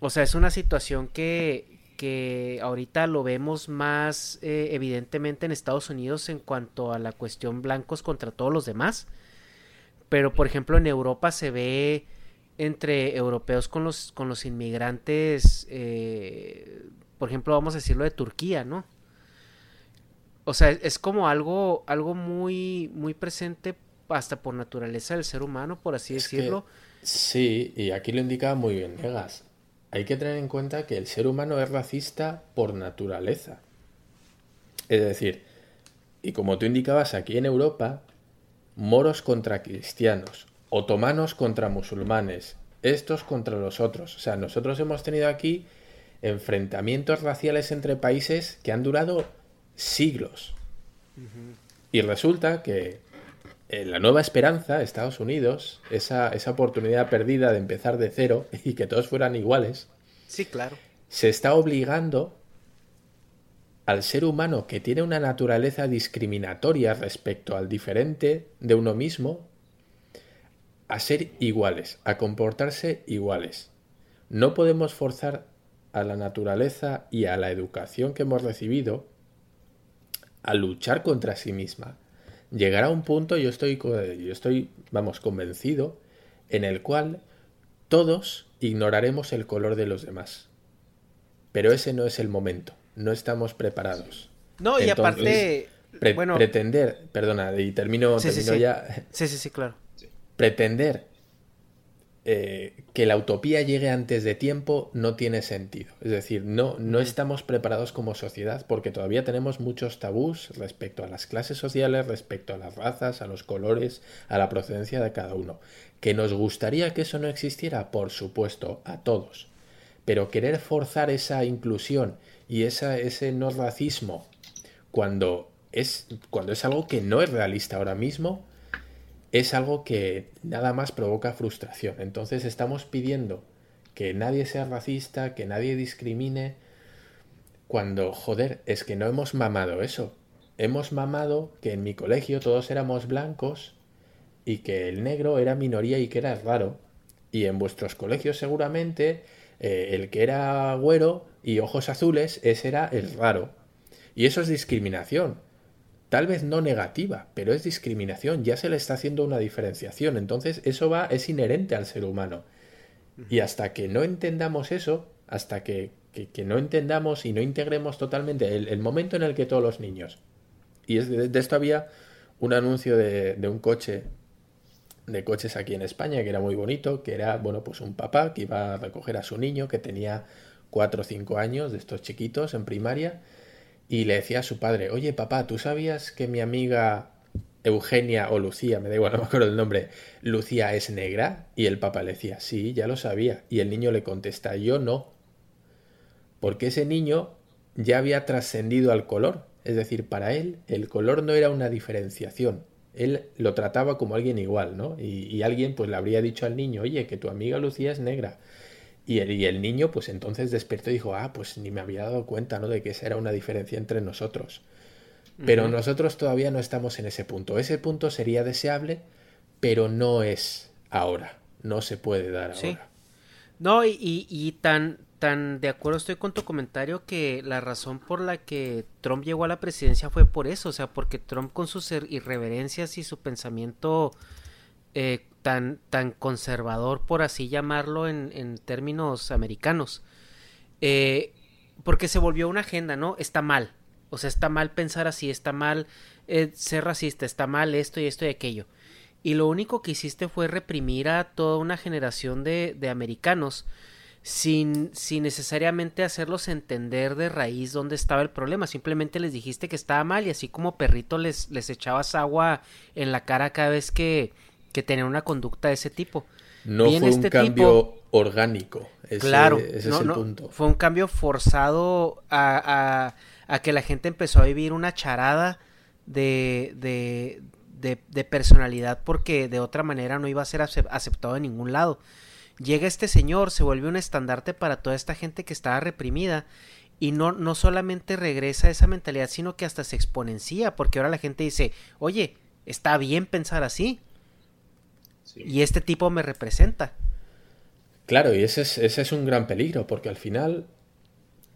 o sea, es una situación que, que ahorita lo vemos más eh, evidentemente en Estados Unidos en cuanto a la cuestión blancos contra todos los demás pero por ejemplo en Europa se ve entre europeos con los, con los inmigrantes, eh, por ejemplo, vamos a decirlo de Turquía, ¿no? O sea, es como algo, algo muy, muy presente hasta por naturaleza del ser humano, por así decirlo. sí, y aquí lo indica muy bien Negas. Hay que tener en cuenta que el ser humano es racista por naturaleza. Es decir, y como tú indicabas, aquí en Europa moros contra cristianos, otomanos contra musulmanes, estos contra los otros. O sea, nosotros hemos tenido aquí enfrentamientos raciales entre países que han durado siglos. Y resulta que eh, la nueva esperanza, Estados Unidos, esa, esa oportunidad perdida de empezar de cero y que todos fueran iguales, Sí, claro. se está obligando al ser humano que tiene una naturaleza discriminatoria respecto al diferente de uno mismo a ser iguales, a comportarse iguales. No podemos forzar a la naturaleza y a la educación que hemos recibido a luchar contra sí misma. Llegará un punto, yo estoy, yo estoy, vamos, convencido, en el cual todos ignoraremos el color de los demás. Pero ese no es el momento, no estamos preparados. No, y aparte, Pre- bueno, Pretender, perdona, y termino, Sí, sí, termino sí. ya, sí, sí, sí, claro. pretender eh, que la utopía llegue antes de tiempo no tiene sentido. Es decir, no, no estamos preparados como sociedad porque todavía tenemos muchos tabús respecto a las clases sociales, respecto a las razas, a los colores, a la procedencia de cada uno. ¿Que nos gustaría que eso no existiera? Por supuesto, a todos. Pero querer forzar esa inclusión y esa, ese no racismo cuando es, cuando es algo que no es realista ahora mismo, es algo que nada más provoca frustración. Entonces estamos pidiendo que nadie sea racista, que nadie discrimine, cuando, joder, es que no hemos mamado eso. Hemos mamado que en mi colegio todos éramos blancos y que el negro era minoría y que era raro. Y en vuestros colegios seguramente eh, el que era güero y ojos azules, ese era el raro. Y eso es discriminación. Tal vez no negativa, pero es discriminación. Ya se le está haciendo una diferenciación. Entonces eso va, es inherente al ser humano. Y hasta que no entendamos eso, hasta que, que- que no entendamos y no integremos totalmente el, el momento en el que todos los niños. Y es de, de esto había un anuncio de, de un coche de coches aquí en España que era muy bonito, que era, bueno, pues un papá que iba a recoger a su niño que tenía cuatro o cinco años de estos chiquitos en primaria y le decía a su padre, oye papá, ¿tú sabías que mi amiga Eugenia o Lucía, me da igual, no me acuerdo el nombre, Lucía es negra? Y el papá le decía, sí, ya lo sabía. Y el niño le contesta, yo no. Porque ese niño ya había trascendido al color. Es decir, para él el color no era una diferenciación. Él lo trataba como alguien igual, ¿no? Y, y alguien pues le habría dicho al niño, oye, que tu amiga Lucía es negra. Y el, y el niño pues entonces despertó y dijo, ah, pues ni me había dado cuenta, ¿no? De que esa era una diferencia entre nosotros. Pero nosotros todavía no estamos en ese punto. Ese punto sería deseable, pero no es ahora. No se puede dar Sí. ahora. No, y, y, y tan, tan de acuerdo estoy con tu comentario que la razón por la que Trump llegó a la presidencia fue por eso, o sea, porque Trump con sus ir- irreverencias y su pensamiento eh, tan, tan conservador, por así llamarlo en, en términos americanos, eh, porque se volvió una agenda, ¿no? Está mal, o sea, está mal pensar así, está mal eh, ser racista, está mal esto y esto y aquello. Y lo único que hiciste fue reprimir a toda una generación de, de americanos sin, sin necesariamente hacerlos entender de raíz dónde estaba el problema. Simplemente les dijiste que estaba mal y así como perrito les, les echabas agua en la cara cada vez que, que tenían una conducta de ese tipo. No Bien, fue un este cambio tipo- orgánico. Ese- claro, ese no, es el no, punto. fue un cambio forzado a, a- a que la gente empezó a vivir una charada de, de, de, de personalidad porque de otra manera no iba a ser acep- aceptado en ningún lado. Llega este señor, se vuelve un estandarte para toda esta gente que estaba reprimida y no, no solamente regresa esa mentalidad, sino que hasta se exponencia porque ahora la gente dice, oye, está bien pensar así Sí. y este tipo me representa. Claro, y ese es, ese es un gran peligro, porque al final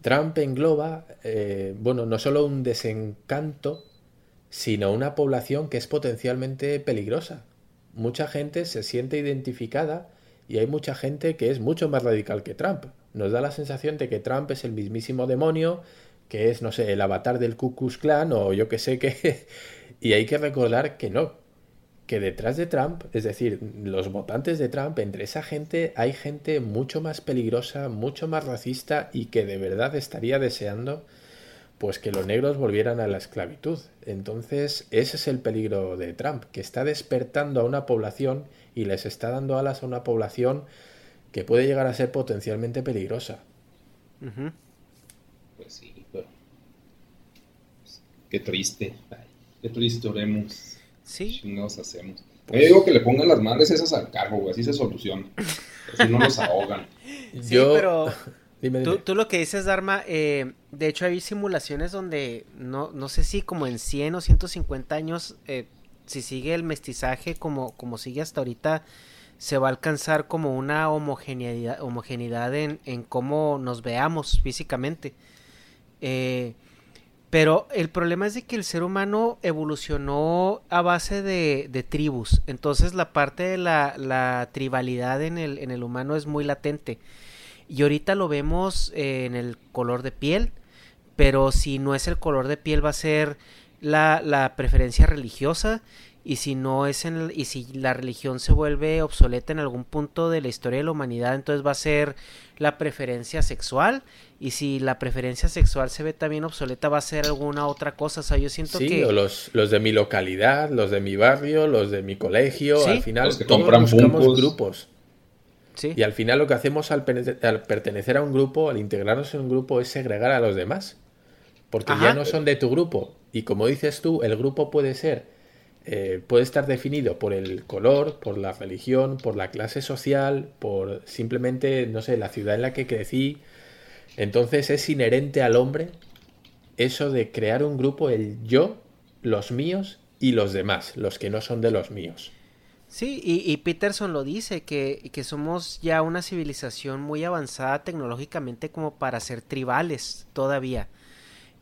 Trump engloba, eh, bueno, no solo un desencanto, sino una población que es potencialmente peligrosa. Mucha gente se siente identificada y hay mucha gente que es mucho más radical que Trump. Nos da la sensación de que Trump es el mismísimo demonio, que es, no sé, el avatar del Ku Klux Klan o yo que sé qué. y hay que recordar que no, que detrás de Trump, es decir, los votantes de Trump, entre esa gente hay gente mucho más peligrosa, mucho más racista y que de verdad estaría deseando pues que los negros volvieran a la esclavitud. Entonces, ese es el peligro de Trump, que está despertando a una población y les está dando alas a una población que puede llegar a ser potencialmente peligrosa. Pues sí, pero. pues, qué triste. Ay, qué triste oremos. Sí. Chingados hacemos. Yo digo que le pongan las madres esas al cargo, güey, así se soluciona. Así no los ahogan. Sí, Yo- pero Dime, tú, tú lo que dices, Dharma, eh, de hecho hay simulaciones donde no, no sé si como en 100 o 150 años, eh, si sigue el mestizaje como, como sigue hasta ahorita, se va a alcanzar como una homogeneidad, homogeneidad en, en cómo nos veamos físicamente. Eh, pero el problema es de que el ser humano evolucionó a base de, tribus. Entonces la parte de la, tribalidad en el, en el humano es muy latente. Y ahorita lo vemos eh, en el color de piel. Pero si no es el color de piel va a ser la preferencia religiosa. Y si no es en el- y si la religión se vuelve obsoleta en algún punto de la historia de la humanidad, entonces va a ser la preferencia sexual. Y si la preferencia sexual se ve también obsoleta, va a ser alguna otra cosa. O sea, yo siento Sí, que. o los, los de mi localidad, los de mi barrio, los de mi colegio, Sí. al final Los que todos compran buscamos Funkos. grupos. Sí. Y al final lo que hacemos al, al pertenecer a un grupo, al integrarnos en un grupo, es segregar a los demás. Porque Ajá. ya no son de tu grupo. Y como dices tú, el grupo puede ser, eh, puede estar definido por el color, por la religión, por la clase social, por simplemente, no sé, la ciudad en la que crecí. Entonces es inherente al hombre eso de crear un grupo, el yo, los míos y los demás, los que no son de los míos. Sí, y, y Peterson lo dice, que, que somos ya una civilización muy avanzada tecnológicamente como para ser tribales todavía.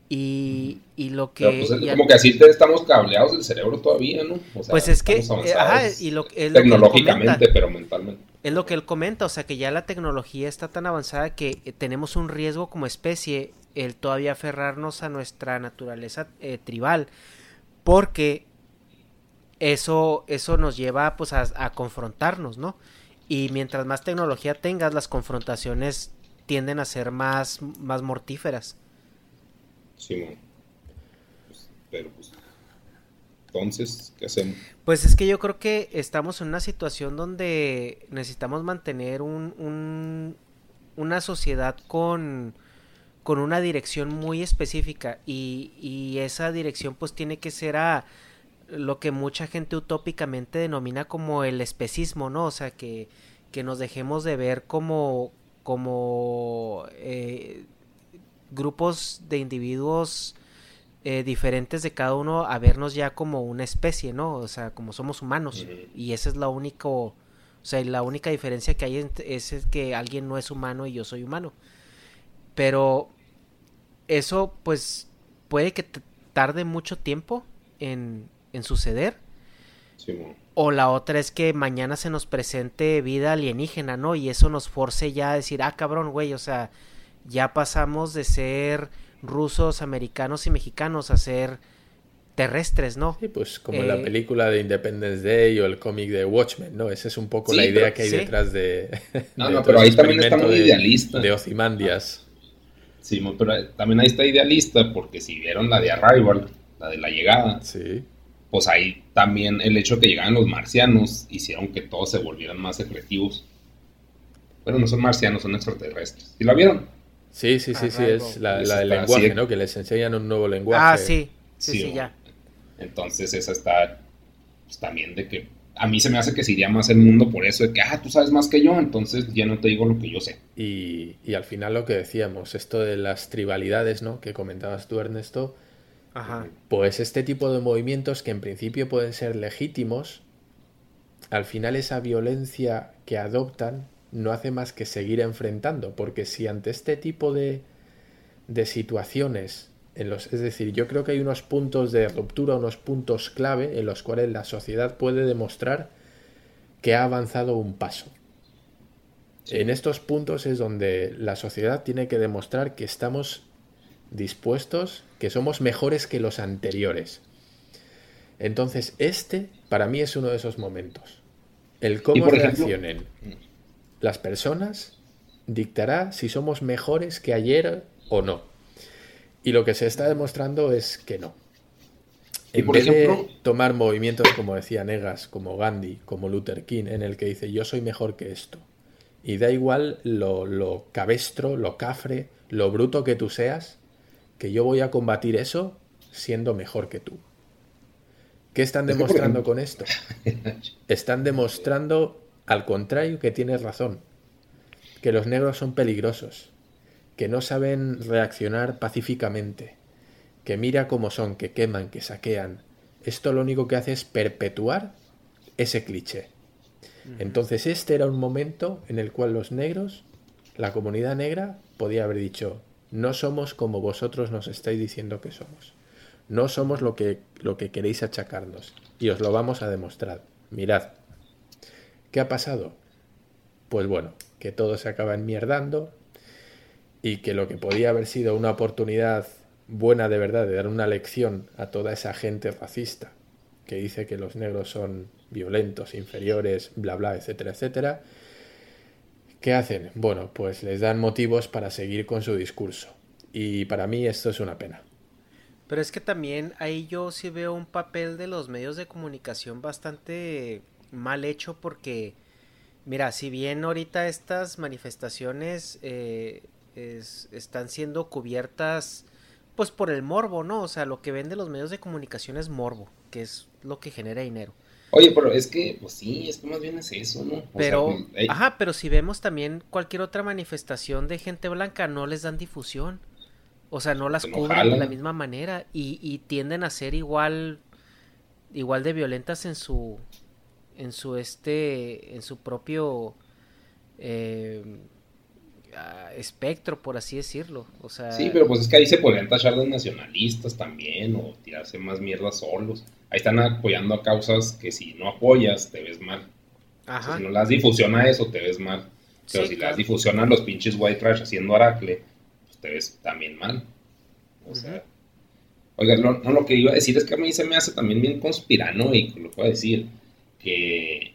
Y, y lo que... Pero pues es y- como que así te estamos cableados del cerebro todavía, ¿no? O sea, Pues es que, eh, ajá, y lo- es lo que él tecnológicamente, pero mentalmente. Es lo que él comenta, o sea que ya la tecnología está tan avanzada que eh, tenemos un riesgo como especie el todavía aferrarnos a nuestra naturaleza eh, tribal, porque eso, eso nos lleva pues a, a confrontarnos, ¿no? Y mientras más tecnología tengas, las confrontaciones tienden a ser más, más mortíferas. Simón. Pues, pero pues. Entonces, ¿qué hacemos? Pues es que yo creo que estamos en una situación donde necesitamos mantener un, un- una sociedad con, con una dirección muy específica y, y esa dirección pues tiene que ser a lo que mucha gente utópicamente denomina como el especismo, ¿no? O sea, que, que nos dejemos de ver como, como eh, grupos de individuos eh, diferentes de cada uno a vernos ya como una especie, ¿no? O sea, como somos humanos. Y esa es la única, o sea, la única diferencia que hay es que alguien no es humano y yo soy humano. Pero eso, pues, puede que tarde mucho tiempo en, en suceder. O la otra es que mañana se nos presente vida alienígena, ¿no? Y eso nos force ya a decir, ah, cabrón, güey, o sea, ya pasamos de ser rusos, americanos y mexicanos a ser terrestres, ¿no? Sí, pues como en la Eh, película de Independence Day o el cómic de Watchmen, ¿no? Esa es un poco Sí, la idea pero- que hay sí. detrás de. No, de no, pero ahí también está muy de- idealista. De Ozymandias. Simón, pero eh, también ahí está idealista, porque si vieron la de Arrival, la de la llegada, Sí. pues ahí también el hecho de que llegaran los marcianos hicieron que todos se volvieran más secretivos. Bueno, no son marcianos, son extraterrestres. ¿Y la vieron? Sí, sí, sí, sí, es la, la del lenguaje. ¿no? Que les enseñan un nuevo lenguaje. Ah, sí, sí, sí, Sí, ya. Entonces esa está pues, también de que a mí se me hace que se iría más el mundo por eso, de que, ah, tú sabes más que yo, entonces ya no te digo lo que yo sé. Y, y al final lo que decíamos, esto de las tribalidades, ¿no? Que comentabas tú, Ernesto, Ajá. pues este tipo de movimientos que en principio pueden ser legítimos, al final esa violencia que adoptan no hace más que seguir enfrentando, porque si ante este tipo de, de situaciones, en los, es decir, yo creo que hay unos puntos de ruptura, unos puntos clave en los cuales la sociedad puede demostrar que ha avanzado un paso. En estos puntos es donde la sociedad tiene que demostrar que estamos dispuestos, que somos mejores que los anteriores. Entonces, este para mí es uno de esos momentos. El cómo por ejemplo- reaccionen las personas dictará si somos mejores que ayer o no. Y lo que se está demostrando es que no. Y En por vez ejemplo- de tomar movimientos como decía Negas, como Gandhi, como Luther King, en el que dice yo soy mejor que esto. Y da igual lo, lo cabestro, lo cafre, lo bruto que tú seas, que yo voy a combatir eso siendo mejor que tú. ¿Qué están demostrando con esto? Están demostrando, al contrario, que tienes razón, que los negros son peligrosos, que no saben reaccionar pacíficamente, que mira cómo son, que queman, que saquean. Esto lo único que hace es perpetuar ese cliché. Entonces este era un momento en el cual los negros, la comunidad negra, podía haber dicho, no somos como vosotros nos estáis diciendo que somos. No somos lo que, lo que queréis achacarnos. Y os lo vamos a demostrar. Mirad. ¿Qué ha pasado? Pues bueno, que todo se acaba enmierdando y que lo que podía haber sido una oportunidad buena de verdad de dar una lección a toda esa gente racista que dice que los negros son violentos, inferiores, bla, bla, etcétera, etcétera. ¿Qué hacen? Bueno, pues les dan motivos para seguir con su discurso. Y para mí esto es una pena. Pero es que también ahí yo sí veo un papel de los medios de comunicación bastante mal hecho porque, mira, si bien ahorita estas manifestaciones eh, están siendo cubiertas pues por el morbo, ¿no? O sea, lo que vende los medios de comunicación es morbo, que es lo que genera dinero. Oye, pero es que, pues sí, es que más bien es eso, ¿no? pero, pues, ajá, pero si vemos también cualquier otra manifestación de gente blanca, no les dan difusión. O sea, no las cubren de la misma manera y, y, tienden a ser igual, igual de violentas en su, en su este, en su propio eh, espectro, por así decirlo. O sea... Sí, pero pues es que ahí se podrían tachar de nacionalistas también o tirarse más mierda solos. Ahí están apoyando a causas que si no apoyas te ves mal. si no las difusiona eso te ves mal. Pero si las difusionan los pinches white trash haciendo aracle, pues te ves también mal. O sea... Oiga, no, lo que iba a decir es que a mí se me hace también bien conspirano y lo puedo decir, que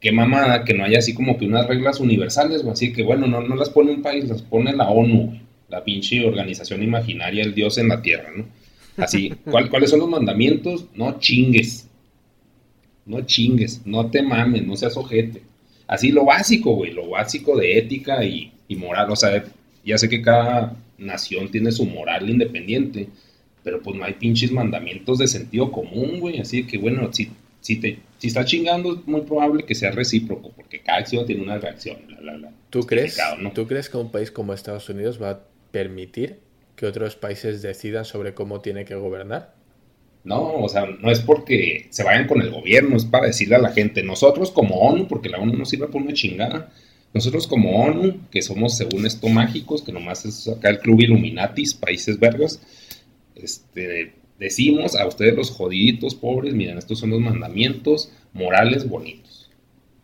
qué mamada que no haya así como que unas reglas universales, o así que bueno, no, no las pone un país, las pone la ONU, la pinche organización imaginaria, el Dios en la tierra, ¿no? Así, ¿cuáles son los mandamientos? No chingues, no chingues, no te mames, no seas ojete. Así lo básico, güey, lo básico de ética y, y moral, o sea, ya sé que cada nación tiene su moral independiente, pero pues no hay pinches mandamientos de sentido común, güey, así que bueno, si si, te, si está chingando, es muy probable que sea recíproco, porque cada acción tiene una reacción. ¿Tú, crees, ¿Tú crees que un país como Estados Unidos va a permitir que otros países decidan sobre cómo tiene que gobernar? No, o sea, no es porque se vayan con el gobierno, es para decirle a la gente, nosotros como ONU, porque la ONU no sirve por una chingada, nosotros como ONU, que somos según esto mágicos, que nomás es acá el club Illuminatis, países vergas, este, decimos a ustedes los jodiditos pobres, miren, estos son los mandamientos morales bonitos.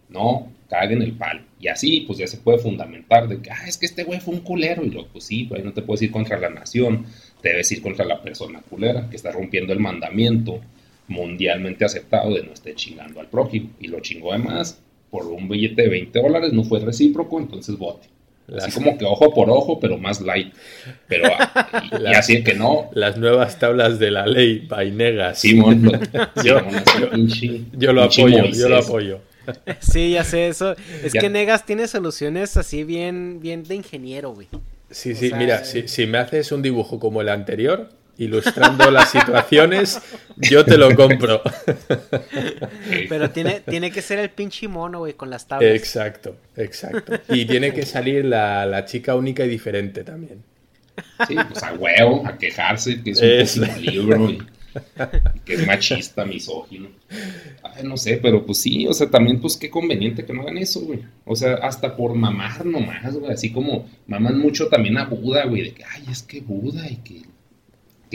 No caguen el palo. Y así, pues ya se puede fundamentar de que, ah, es que este güey fue un culero. Y luego, pues sí, pues no te puedes ir contra la nación, te debes ir contra la persona culera que está rompiendo el mandamiento mundialmente aceptado de no esté chingando al prójimo. Y lo chingó además por un billete de 20 dólares, no fue recíproco, entonces vote. Así como que ojo por ojo, pero más light. Pero y, así que no. Las nuevas tablas de la ley, Vainegas. Simón, yo, yo, lo apoyo, yo lo apoyo. Sí, ya sé eso. Es que Negas tiene soluciones así bien, bien de ingeniero, güey. Sí, sí, mira, si, si me haces un dibujo como el anterior, ilustrando las situaciones, yo te lo compro. Pero tiene, tiene que ser el pinche mono, güey, con las tablas. Exacto, exacto. Y tiene que salir la, chica única y diferente también. Sí, pues a huevo, a quejarse, que es un libro y, que es machista, misógino. no sé, pero pues sí, o sea, también pues qué conveniente que no hagan eso, güey. O sea, hasta por mamar nomás, güey, así como maman mucho también a Buda, güey, de que, ay, es que Buda y que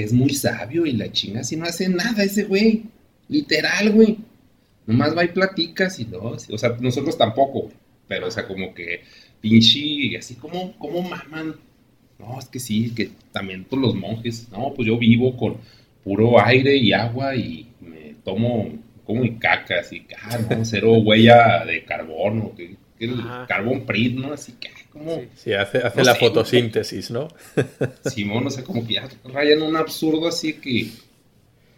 es muy sabio y la chinga si no hace nada ese güey. Literal, güey. Nomás va y platicas y no, o sea, nosotros tampoco, Pero, o sea, como que pinche, así como, como maman. No, es que sí, que también todos los monjes. No, pues yo vivo con puro aire y agua y me tomo como y caca, así ah, no, cero huella de carbono, que, que el carbón prit, ¿no? Así que, como... Sí, hace, hace la fotosíntesis, ¿no? Simón, no sé, como que ya rayan un absurdo así que,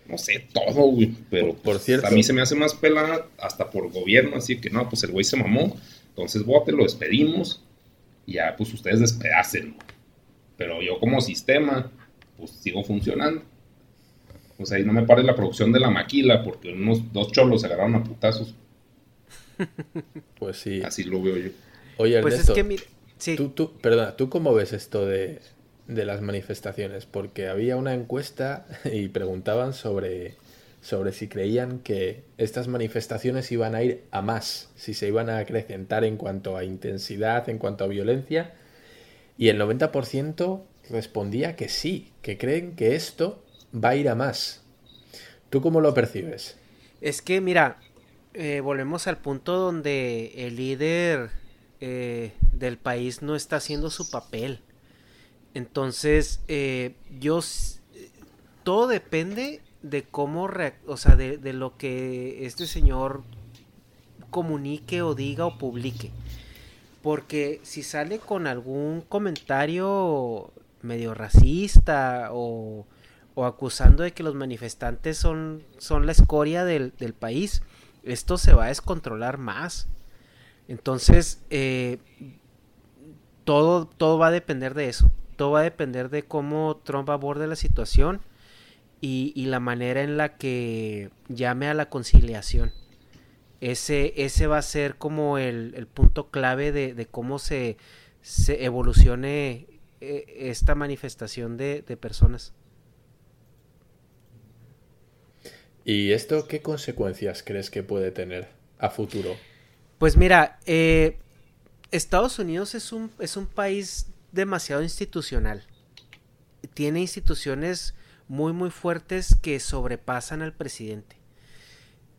no sé, todo, güey, pero por, cierto, a mí se me hace más pelada hasta por gobierno, así que no, pues el güey se mamó, entonces bote, lo despedimos y ya, pues ustedes despedacen, pero yo como sistema, pues sigo funcionando. O sea, y no me pare la producción de la maquila porque unos dos cholos se agarraron a putazos. Pues sí. Así lo veo yo. Oye, Pues Ernesto, es que, mira, sí. tú, tú, perdona, ¿tú cómo ves esto de, de las manifestaciones? Porque había una encuesta y preguntaban sobre, sobre si creían que estas manifestaciones iban a ir a más, si se iban a acrecentar en cuanto a intensidad, en cuanto a violencia, y el 90% respondía que sí, que creen que esto va a ir a más. ¿Tú cómo lo percibes? Es que, mira, eh, volvemos al punto donde el líder eh, del país no está haciendo su papel. Entonces, eh, yo... Todo depende de cómo... O sea, de, de lo que este señor comunique o diga o publique. Porque si sale con algún comentario medio racista o, o acusando de que los manifestantes son, son la escoria del, del país, esto se va a descontrolar más. Entonces, eh, todo, todo va a depender de eso. Todo va a depender de cómo Trump aborde la situación y, la manera en la que llame a la conciliación. Ese, ese va a ser como el, punto clave de, cómo se, evolucione eh, esta manifestación de personas. ¿Y esto qué consecuencias crees que puede tener a futuro? Pues mira, eh, Estados Unidos es un, es un país demasiado institucional. Tiene instituciones muy muy fuertes que sobrepasan al presidente.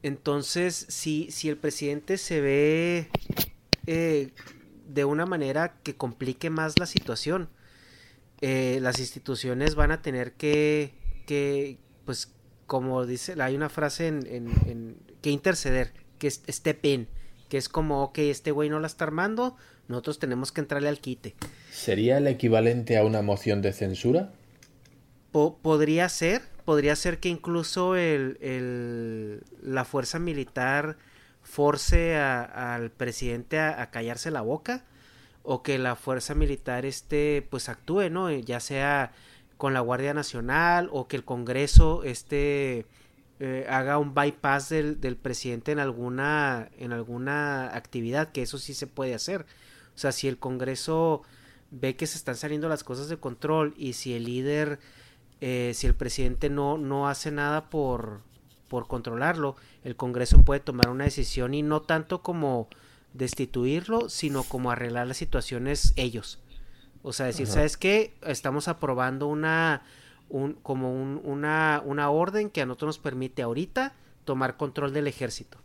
Entonces, si, si el presidente se ve eh, de una manera que complique más la situación, eh, las instituciones van a tener que, que, pues, como dice, hay una frase en, en- en- que interceder, que step in, que es como, ok, este güey no la está armando, nosotros tenemos que entrarle al quite. ¿Sería el equivalente a una moción de censura? Po- podría ser, podría ser que incluso el, el- la fuerza militar force a- al presidente a, a callarse la boca o que la fuerza militar este pues actúe, ¿no? Ya sea con la Guardia Nacional o que el Congreso este eh, haga un bypass del, del presidente en alguna en alguna actividad, que eso sí se puede hacer. O sea, si el Congreso ve que se están saliendo las cosas de control y si el líder eh, si el presidente no, no hace nada por, por controlarlo, el Congreso puede tomar una decisión y no tanto como destituirlo, sino como arreglar las situaciones ellos. O sea, decir, Ajá. ¿sabes qué? Estamos aprobando una, un, como un- una, una orden que a nosotros nos permite ahorita tomar control del ejército.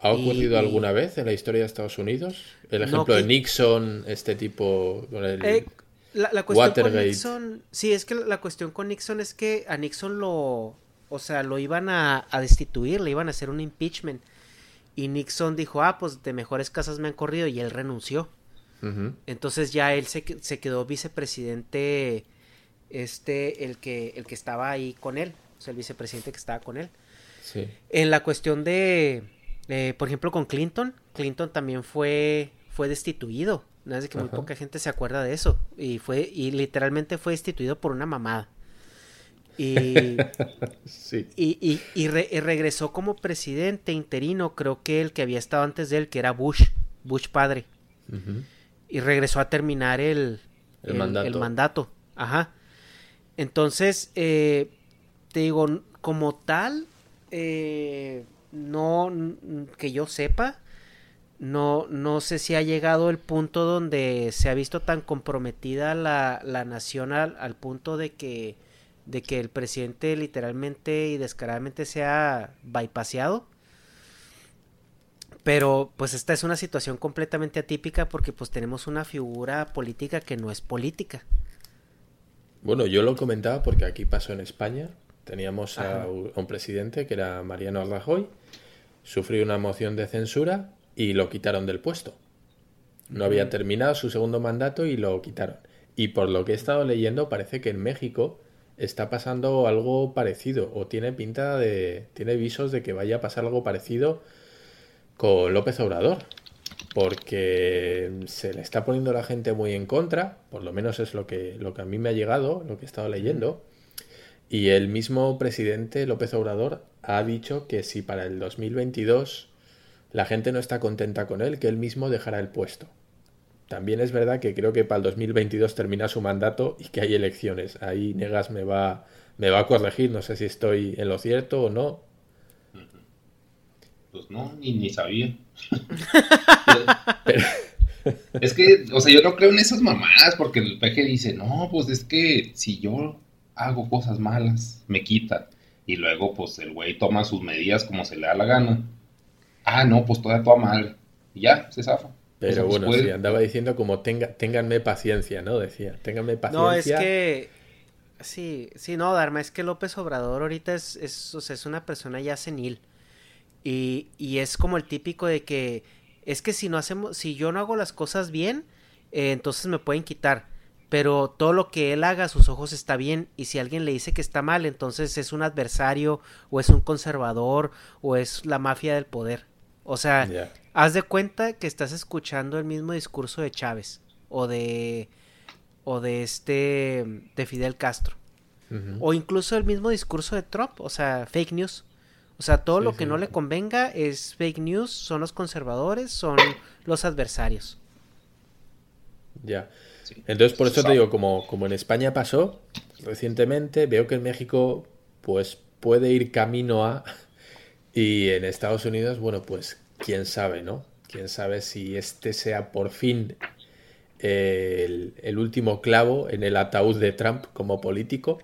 ¿Ha ocurrido y- alguna vez en la historia de Estados Unidos? El No ejemplo de Nixon, este tipo el Eh, la, la cuestión Watergate. con Nixon, sí, es que la, cuestión con Nixon es que a Nixon lo, o sea, lo iban a, a destituir, le iban a hacer un impeachment. Y Nixon dijo, ah, pues de mejores casas me han corrido y él renunció. Entonces ya él se, se quedó vicepresidente, este, el que, el que estaba ahí con él, o sea, el vicepresidente que estaba con él. Sí. En la cuestión de, eh, por ejemplo, con Clinton, Clinton también fue, fue destituido. Nada de que muy poca gente se acuerda de eso. Y fue, y literalmente fue destituido por una mamada. Y, Sí. y, y- y re- y regresó como presidente interino, creo que el que había estado antes de él, que era Bush, Bush padre. Y regresó a terminar el, El mandato. el mandato. Ajá. Entonces, eh, te digo, como tal, eh, no, que yo sepa, no, no sé si ha llegado el punto donde se ha visto tan comprometida la, la nación al, al punto de que, de que el presidente literalmente y descaradamente sea bypaseado. Pero pues esta es una situación completamente atípica porque pues tenemos una figura política que no es política. Bueno, yo lo comentaba porque aquí pasó en España. Teníamos a, un a un presidente que era Mariano Rajoy, sufrió una moción de censura y lo quitaron del puesto. No había terminado su segundo mandato y lo quitaron. Y por lo que he estado leyendo, parece que en México está pasando algo parecido, o tiene pinta de. tiene visos de que vaya a pasar algo parecido con López Obrador. Porque se le está poniendo la gente muy en contra, por lo menos es lo que, lo que a mí me ha llegado, lo que he estado leyendo. Y el mismo presidente López Obrador ha dicho que si para el 2022 la gente no está contenta con él, que él mismo dejará el puesto. También es verdad que creo que para el 2022 termina su mandato y que hay elecciones. Ahí Negas me va, me va a corregir, no sé si estoy en lo cierto o no. Pues no, ni, ni sabía. es que, o sea, yo no creo en esas mamadas porque el peje dice, no, pues es que si yo hago cosas malas, me quitan. Y luego, pues el güey toma sus medidas como se le da la gana. Ah, no, pues toda toda mal. Y ya, se zafa. Pero bueno, sí, andaba diciendo como tenga, ténganme paciencia, ¿no? Decía, ténganme paciencia. No, es que sí, sí, no, Dharma, es que López Obrador ahorita es, es, o sea, es una persona ya senil. Y, y es como el típico de que es que si no hacemos, si yo no hago las cosas bien, eh, entonces me pueden quitar. Pero todo lo que él haga a sus ojos está bien. Y si alguien le dice que está mal, entonces es un adversario, o es un conservador, o es la mafia del poder. O sea, haz de cuenta que estás escuchando el mismo discurso de Chávez o de o de este de Fidel Castro o incluso el mismo discurso de Trump, o sea, fake news. O sea, todo lo que no le convenga es fake news, son los conservadores, son los adversarios. Ya. Entonces, por eso te digo, como, como en España pasó recientemente, veo que en México, pues puede ir camino a y en Estados Unidos, bueno, pues quién sabe, ¿no? Quién sabe si este sea por fin el, el, último clavo en el ataúd de Trump como político,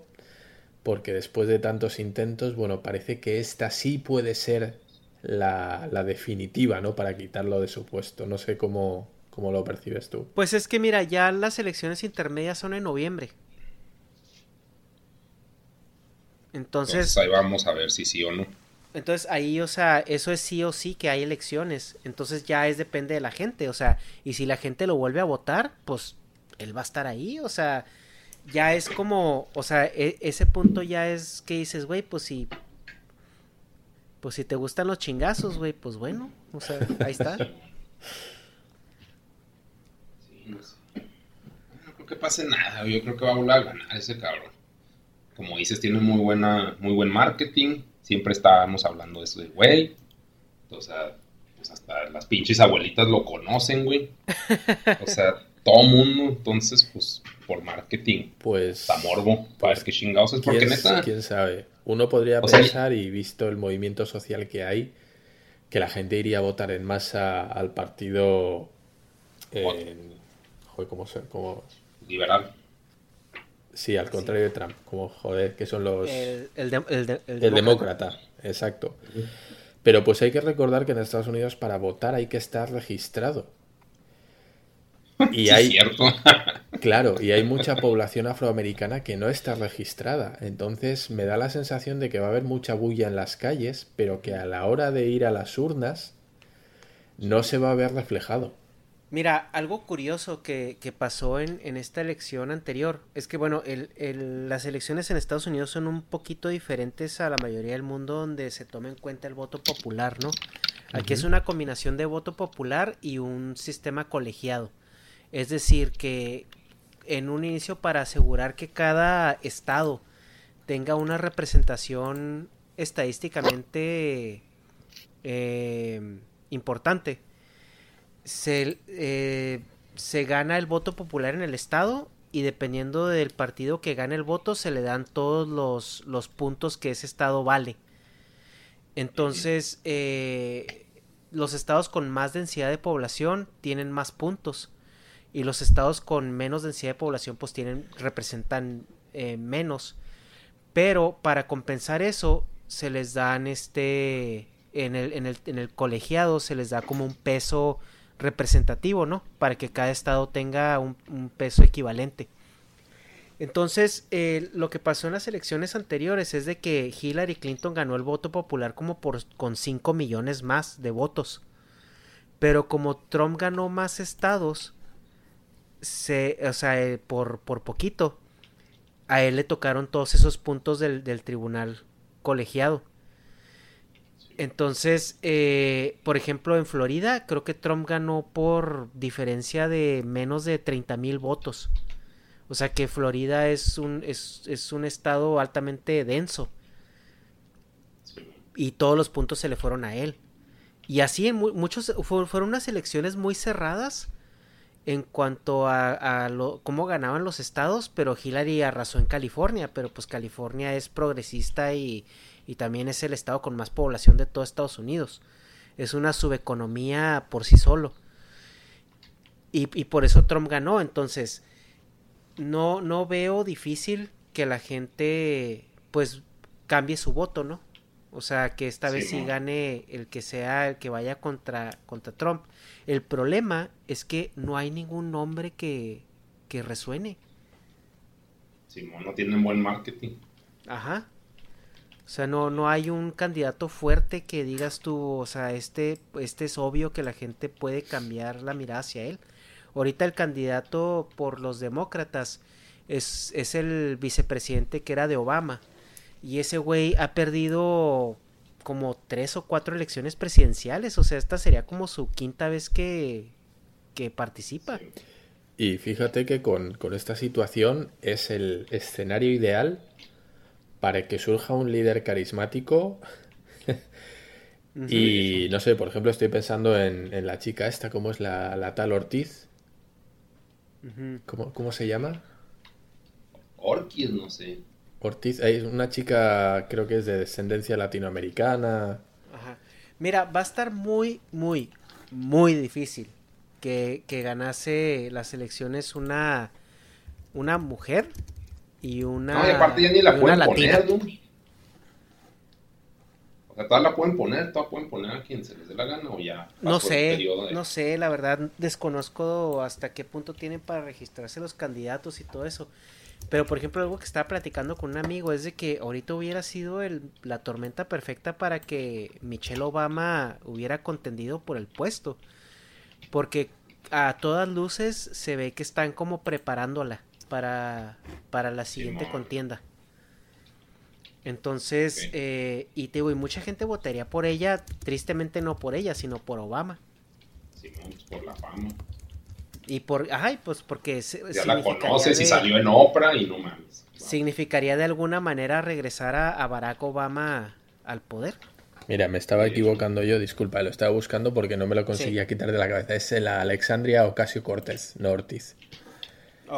porque después de tantos intentos, bueno, parece que esta sí puede ser la, la definitiva, ¿no? Para quitarlo de su puesto. No sé cómo, cómo lo percibes tú. Pues es que mira, ya las elecciones intermedias son en noviembre. Entonces, Entonces ahí vamos a ver si sí o no. Entonces ahí, o sea, eso es sí o sí que hay elecciones. Entonces ya es depende de la gente, o sea, y si la gente lo vuelve a votar, pues él va a estar ahí, o sea, ya es como, o sea, e ese punto ya es que dices, güey, pues si, pues si te gustan los chingazos, güey, pues bueno, o sea, ahí está. Sí, no, sé. no creo que pase nada, yo creo que va a volver a ganar ese cabrón. Como dices, tiene muy buena, muy buen marketing siempre estábamos hablando de eso de güey. O sea, pues hasta las pinches abuelitas lo conocen, güey. O sea, todo mundo, entonces, pues, por marketing. Pues. Está morbo. Pues, que chingados es porque neta. Quién sabe. Uno podría pensar, y visto el movimiento social que hay, que la gente iría a votar en masa al partido. joder, ¿cómo? Cómo... Liberal. Sí, al contrario de Trump, como joder, que son los... El, el, de, el, de, el demócrata. demócrata. exacto. Pero pues hay que recordar que en Estados Unidos para votar hay que estar registrado. Y sí, hay... cierto. claro, y hay mucha población afroamericana que no está registrada. Entonces me da la sensación de que va a haber mucha bulla en las calles, pero que a la hora de ir a las urnas no se va a ver reflejado. Mira, algo curioso que, que pasó en, en, esta elección anterior es que, bueno, el, el, las elecciones en Estados Unidos son un poquito diferentes a la mayoría del mundo donde se toma en cuenta el voto popular, ¿no? Aquí uh -huh. es una combinación de voto popular y un sistema colegiado. Es decir, que en un inicio para asegurar que cada estado tenga una representación estadísticamente eh, importante, se, eh, se gana el voto popular en el estado y dependiendo del partido que gane el voto se le dan todos los, los puntos que ese estado vale. Entonces, eh, los estados con más densidad de población tienen más puntos y los estados con menos densidad de población pues tienen representan eh, menos. Pero para compensar eso se les dan este en el, en el, en el colegiado se les da como un peso representativo, ¿no? Para que cada estado tenga un, peso equivalente. Entonces, eh, lo que pasó en las elecciones anteriores es de que Hillary Clinton ganó el voto popular como por con 5 millones más de votos. Pero como Trump ganó más estados, se, o sea, eh, por, por poquito, a él le tocaron todos esos puntos del, del tribunal colegiado. Entonces, eh, por ejemplo, en Florida, creo que Trump ganó por diferencia de menos de 30 mil votos. O sea que Florida es un, es, es un estado altamente denso. Y todos los puntos se le fueron a él. Y así en muchos fueron unas elecciones muy cerradas en cuanto a, lo, cómo ganaban los estados, pero Hillary arrasó en California, pero pues California es progresista y, y también es el estado con más población de todo Estados Unidos. Es una subeconomía por sí solo. Y, y por eso Trump ganó. Entonces, no, no veo difícil que la gente pues cambie su voto, ¿no? O sea, que esta vez sí gane el que sea el que vaya contra, contra Trump. El problema es que no hay ningún nombre que, que resuene. Sí, no tienen buen marketing. Ajá. O sea, no, no hay un candidato fuerte que digas tú, o sea, este, este es obvio que la gente puede cambiar la mirada hacia él. Ahorita el candidato por los demócratas es, es el vicepresidente que era de Obama y ese güey ha perdido como tres o cuatro elecciones presidenciales. O sea, esta sería como su quinta vez que, que participa. Y fíjate que con, esta situación es el escenario ideal para que surja un líder carismático. y no sé, por ejemplo, estoy pensando en, la chica esta, ¿cómo es la, tal Ortiz? ¿Cómo, ¿Cómo, se llama? Ortiz, no sé. Ortiz, es una chica, creo que es de descendencia latinoamericana. Ajá. Mira, va a estar muy, muy, muy difícil que, ganase las elecciones una, una mujer y una. No, y aparte ya ni la pueden poner, ¿no? O sea, todas la pueden poner, todas pueden poner a quien se les dé la gana o ya. No sé, no sé, la verdad desconozco hasta qué punto tienen para registrarse los candidatos y todo eso. Pero por ejemplo, algo que estaba platicando con un amigo es de que ahorita hubiera sido el, la tormenta perfecta para que Michelle Obama hubiera contendido por el puesto. Porque a todas luces se ve que están como preparándola para, para la siguiente contienda. Entonces, eh, y te digo, y mucha gente votaría por ella, tristemente no por ella, sino por Obama. Sí, por la fama. Y por, ay, pues porque... Ya la conoces y salió en Oprah y no mames. Significaría de alguna manera regresar a, Barack Obama al poder. Mira, me estaba equivocando yo, disculpa, lo estaba buscando porque no me lo conseguía quitar de la cabeza. Es la Alexandria Ocasio Cortez, no Ortiz.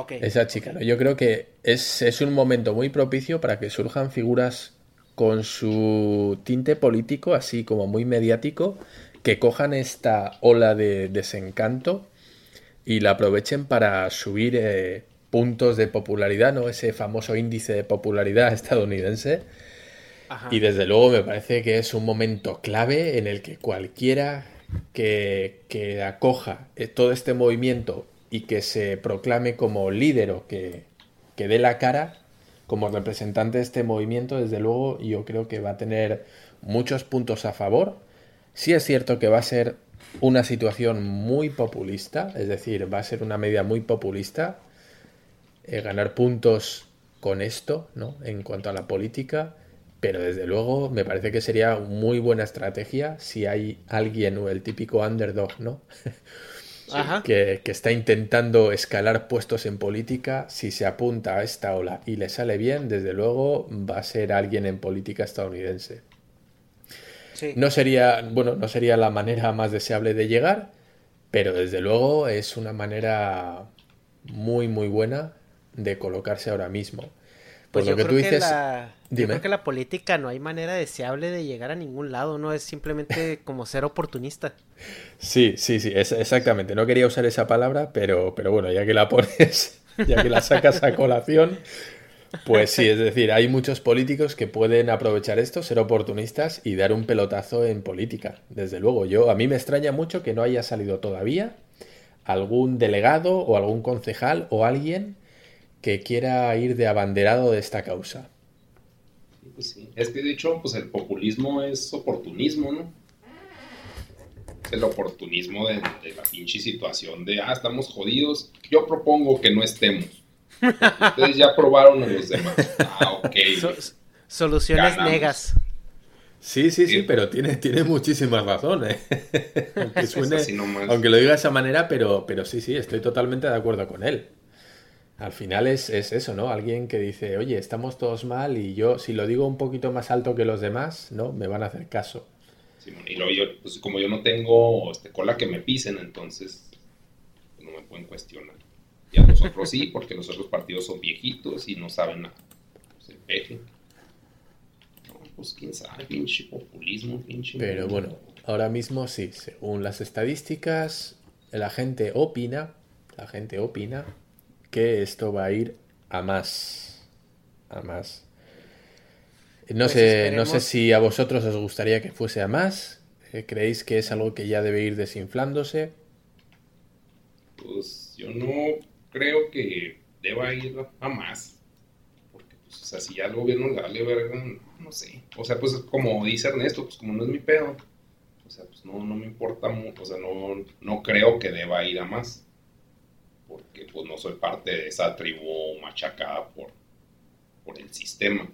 Esa chica, ¿no? Yo creo que es, es un momento muy propicio para que surjan figuras con su tinte político, así como muy mediático, que cojan esta ola de desencanto y la aprovechen para subir eh, puntos de popularidad, ¿no? Ese famoso índice de popularidad estadounidense. Y desde luego me parece que es un momento clave en el que cualquiera que, que acoja eh, todo este movimiento y que se proclame como líder o que, que dé la cara como representante de este movimiento, desde luego yo creo que va a tener muchos puntos a favor. Sí es cierto que va a ser una situación muy populista, es decir, va a ser una medida muy populista eh, ganar puntos con esto, ¿no? En cuanto a la política, pero desde luego me parece que sería muy buena estrategia si hay alguien o el típico underdog, ¿no? Que, que, está intentando escalar puestos en política, si se apunta a esta ola y le sale bien, desde luego va a ser alguien en política estadounidense. No sería, bueno, no sería la manera más deseable de llegar, pero desde luego es una manera muy, muy buena de colocarse ahora mismo. Pues, pues lo que tú dices. yo creo que la política no hay manera deseable de llegar a ningún lado, ¿no? Es simplemente como ser oportunista. Sí, sí, sí, exactamente. No quería usar esa palabra, pero, pero bueno, ya que la pones, ya que la sacas a colación, pues sí, es decir, hay muchos políticos que pueden aprovechar esto, ser oportunistas y dar un pelotazo en política. Desde luego, yo a mí me extraña mucho que no haya salido todavía algún delegado o algún concejal o alguien que quiera ir de abanderado de esta causa. Pues. Es que de hecho, pues el populismo es oportunismo, ¿no? Es el oportunismo de, de la pinche situación de, ah, estamos jodidos, yo propongo que no estemos. Ustedes ya probaron a los demás. Ah, ok. soluciones negas. Sí, sí, sí, pero tiene, tiene muchísimas razones. aunque, aunque lo diga de esa manera, pero, pero sí, sí, estoy totalmente de acuerdo con él. Al final es, es, eso, ¿no? Alguien que dice, oye, estamos todos mal y yo, si lo digo un poquito más alto que los demás, ¿no? Me van a hacer caso. y luego yo, pues como yo no tengo este, cola que me pisen, entonces pues, no me pueden cuestionar. Y a nosotros sí, porque los otros partidos son viejitos y no saben nada. Pues peje. No, pues quién sabe, pinche populismo, pinche. Pero bueno, ahora mismo sí, según las estadísticas, la gente opina, la gente opina que esto va a ir a más. A más. No, pues sé, no sé si a vosotros os gustaría que fuese a más. Eh, ¿Creéis que es algo que ya debe ir desinflándose? Pues yo no creo que deba ir a más. Porque, pues, o sea, si ya el gobierno le vale verga, no sé. O sea, pues como dice Ernesto, pues como no es mi pedo. O sea, pues no, no me importa mucho. O sea, no, no creo que deba ir a más porque pues no soy parte de esa tribu machacada por, por el sistema.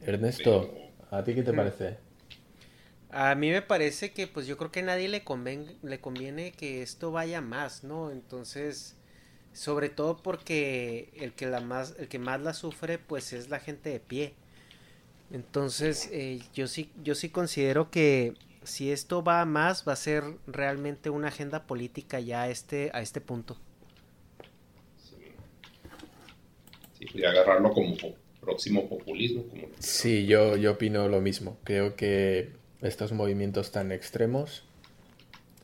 Ernesto, ¿a ti qué te parece? A mí me parece que pues yo creo que a nadie le, le conviene que esto vaya más, ¿no? Entonces, sobre todo porque el que, la más, el que más la sufre pues es la gente de pie. Entonces, eh, yo, sí, yo sí considero que si esto va a más, va a ser realmente una agenda política ya este, a este punto. y agarrarlo como próximo populismo. Como sí, yo, yo opino lo mismo. Creo que estos movimientos tan extremos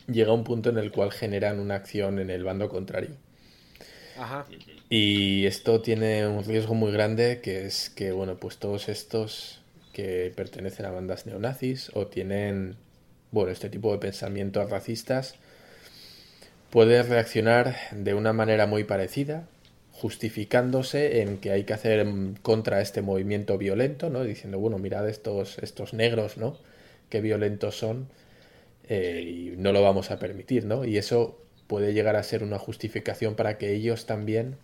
llega a un punto en el cual generan una acción en el bando contrario. Ajá. Y esto tiene un riesgo muy grande que es que, bueno, pues todos estos que pertenecen a bandas neonazis o tienen, bueno, este tipo de pensamientos racistas, pueden reaccionar de una manera muy parecida justificándose en que hay que hacer contra este movimiento violento, ¿no? Diciendo, bueno, mirad estos, estos negros, ¿no? Qué violentos son eh, y no lo vamos a permitir, ¿no? Y eso puede llegar a ser una justificación para que ellos también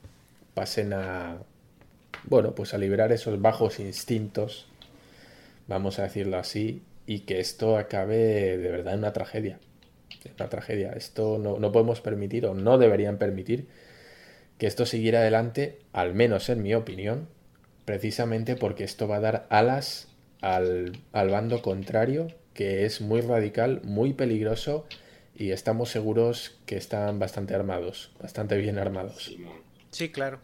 pasen a, bueno, pues a liberar esos bajos instintos, vamos a decirlo así, y que esto acabe de verdad en una tragedia. Una tragedia. Esto no, no podemos permitir o no deberían permitir que esto siguiera adelante, al menos en mi opinión, precisamente porque esto va a dar alas al, bando contrario, que es muy radical, muy peligroso y estamos seguros que están bastante armados, bastante bien armados. Sí, claro,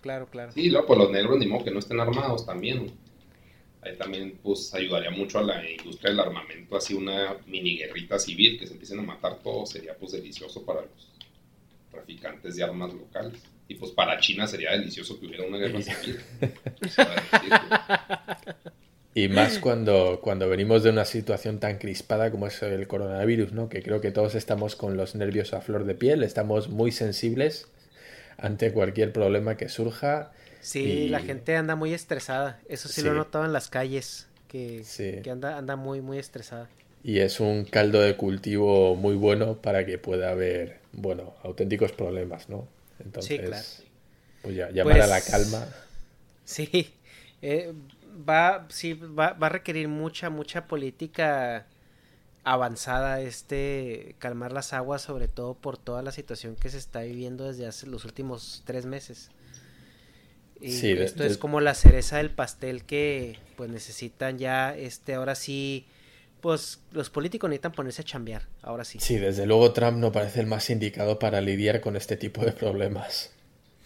claro, claro. Sí, no, pues los negros ni modo que no estén armados también. Ahí también pues ayudaría mucho a la industria del armamento, así una mini guerrita civil que se empiecen a matar todos, sería pues delicioso para los traficantes de armas locales. Y pues para China sería delicioso que hubiera una guerra civil. y más cuando, cuando venimos de una situación tan crispada como es el coronavirus, ¿no? Que creo que todos estamos con los nervios a flor de piel, estamos muy sensibles ante cualquier problema que surja. Sí, la gente anda muy estresada. Eso sí, lo he notado en las calles, que, que anda, anda muy, muy estresada. Y es un caldo de cultivo muy bueno para que pueda haber, bueno, auténticos problemas, ¿no? Entonces, pues ya, llamar a la pues, calma. Sí, eh, va, sí va, va, a requerir mucha, mucha política avanzada este calmar las aguas, sobre todo por toda la situación que se está viviendo desde hace los últimos tres meses. Y sí, esto es como la cereza del pastel que pues necesitan ya este ahora sí pues los políticos necesitan ponerse a chambear, ahora sí. Sí, desde luego Trump no parece el más indicado para lidiar con este tipo de problemas.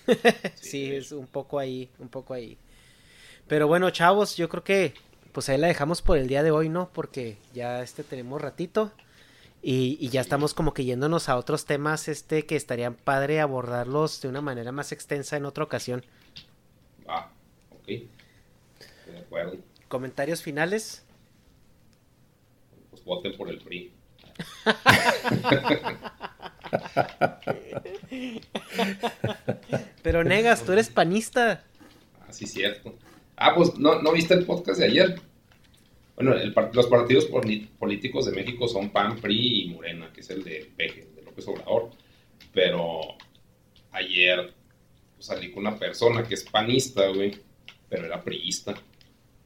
sí, es un poco ahí, un poco ahí. Pero bueno, chavos, yo creo que pues ahí la dejamos por el día de hoy, ¿no? Porque ya este tenemos ratito y, y ya estamos como que yéndonos a otros temas este que estarían padre abordarlos de una manera más extensa en otra ocasión. Ah, ok. De acuerdo. ¿Comentarios finales? voten por el PRI. Pero negas, tú eres panista. Ah, sí, cierto. Ah, pues no, ¿no viste el podcast de ayer. Bueno, los partidos políticos de México son PAN, PRI y Morena, que es el de Peje, de López Obrador. Pero ayer pues, salí con una persona que es panista, güey, pero era priista.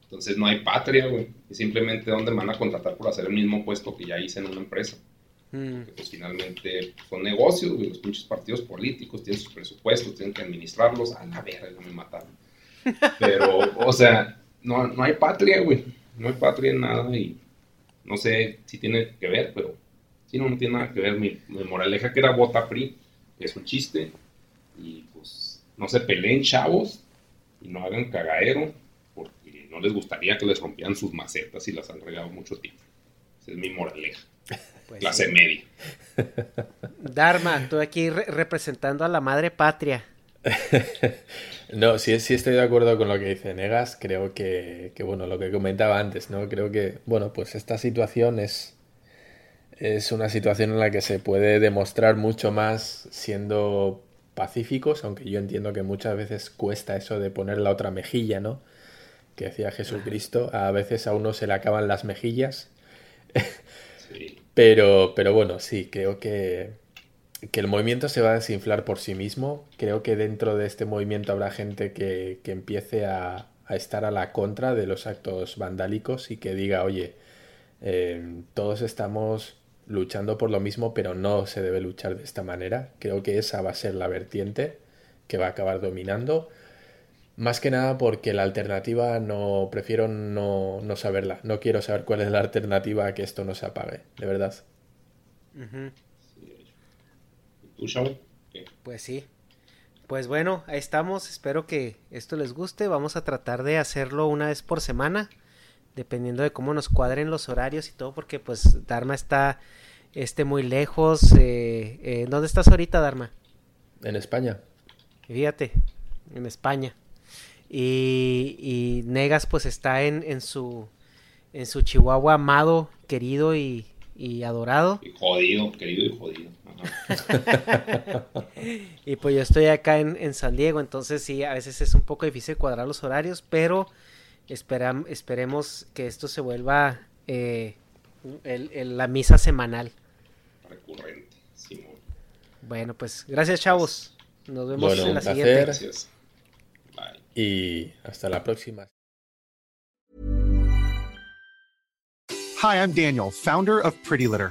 Entonces no hay patria, güey. Y simplemente dónde me van a contratar por hacer el mismo puesto que ya hice en una empresa. Porque, pues finalmente son negocios, güey, los pinches partidos políticos tienen sus presupuestos, tienen que administrarlos. A la verga, no me mataron. Pero, o sea, no, no hay patria, güey. No hay patria en nada y no sé si tiene que ver, pero sí, no, no tiene nada que ver. Mi, mi moraleja que era vota PRI es un chiste y pues no se peleen chavos y no hagan cagadero porque no les gustaría que les rompieran sus macetas y las han regado mucho tiempo. Esa es mi moraleja. Pues Clase sí. media. Dharma, tú aquí re- representando a la madre patria. No, sí, sí estoy de acuerdo con lo que dice Negas. Creo que, que, bueno, lo que comentaba antes, ¿no? Creo que, bueno, pues esta situación es, es una situación en la que se puede demostrar mucho más siendo pacíficos, aunque yo entiendo que muchas veces cuesta eso de poner la otra mejilla, ¿no? Que decía Jesucristo, a veces a uno se le acaban las mejillas. Sí. Pero, pero bueno, sí, creo que, que el movimiento se va a desinflar por sí mismo. Creo que dentro de este movimiento habrá gente que, que empiece a, a estar a la contra de los actos vandálicos y que diga, oye, eh, todos estamos luchando por lo mismo, pero no se debe luchar de esta manera. Creo que esa va a ser la vertiente que va a acabar dominando. Más que nada porque la alternativa no, prefiero no, no saberla. No quiero saber cuál es la alternativa a que esto no se apague, de verdad. Ujú, ¿Y Pues sí. Pues bueno, ahí estamos. Espero que esto les guste. Vamos a tratar de hacerlo una vez por semana. Dependiendo de cómo nos cuadren los horarios y todo. Porque pues Dharma está este, muy lejos. Eh, eh, ¿Dónde estás ahorita, Dharma? En España. Fíjate, en España. Y, y Negas pues está en, en su en su Chihuahua amado, querido y, y adorado. Y jodido, querido y jodido. Y pues yo estoy acá en, en San Diego, entonces sí, a veces es un poco difícil cuadrar los horarios, pero esperam- esperemos que esto se vuelva eh, el- el- la misa semanal. Recurrente, Simón. Bueno, pues gracias chavos. Nos vemos Bueno, en la siguiente. Gracias. Bye. Y hasta la próxima. Hi, I'm Daniel, founder of Pretty Litter.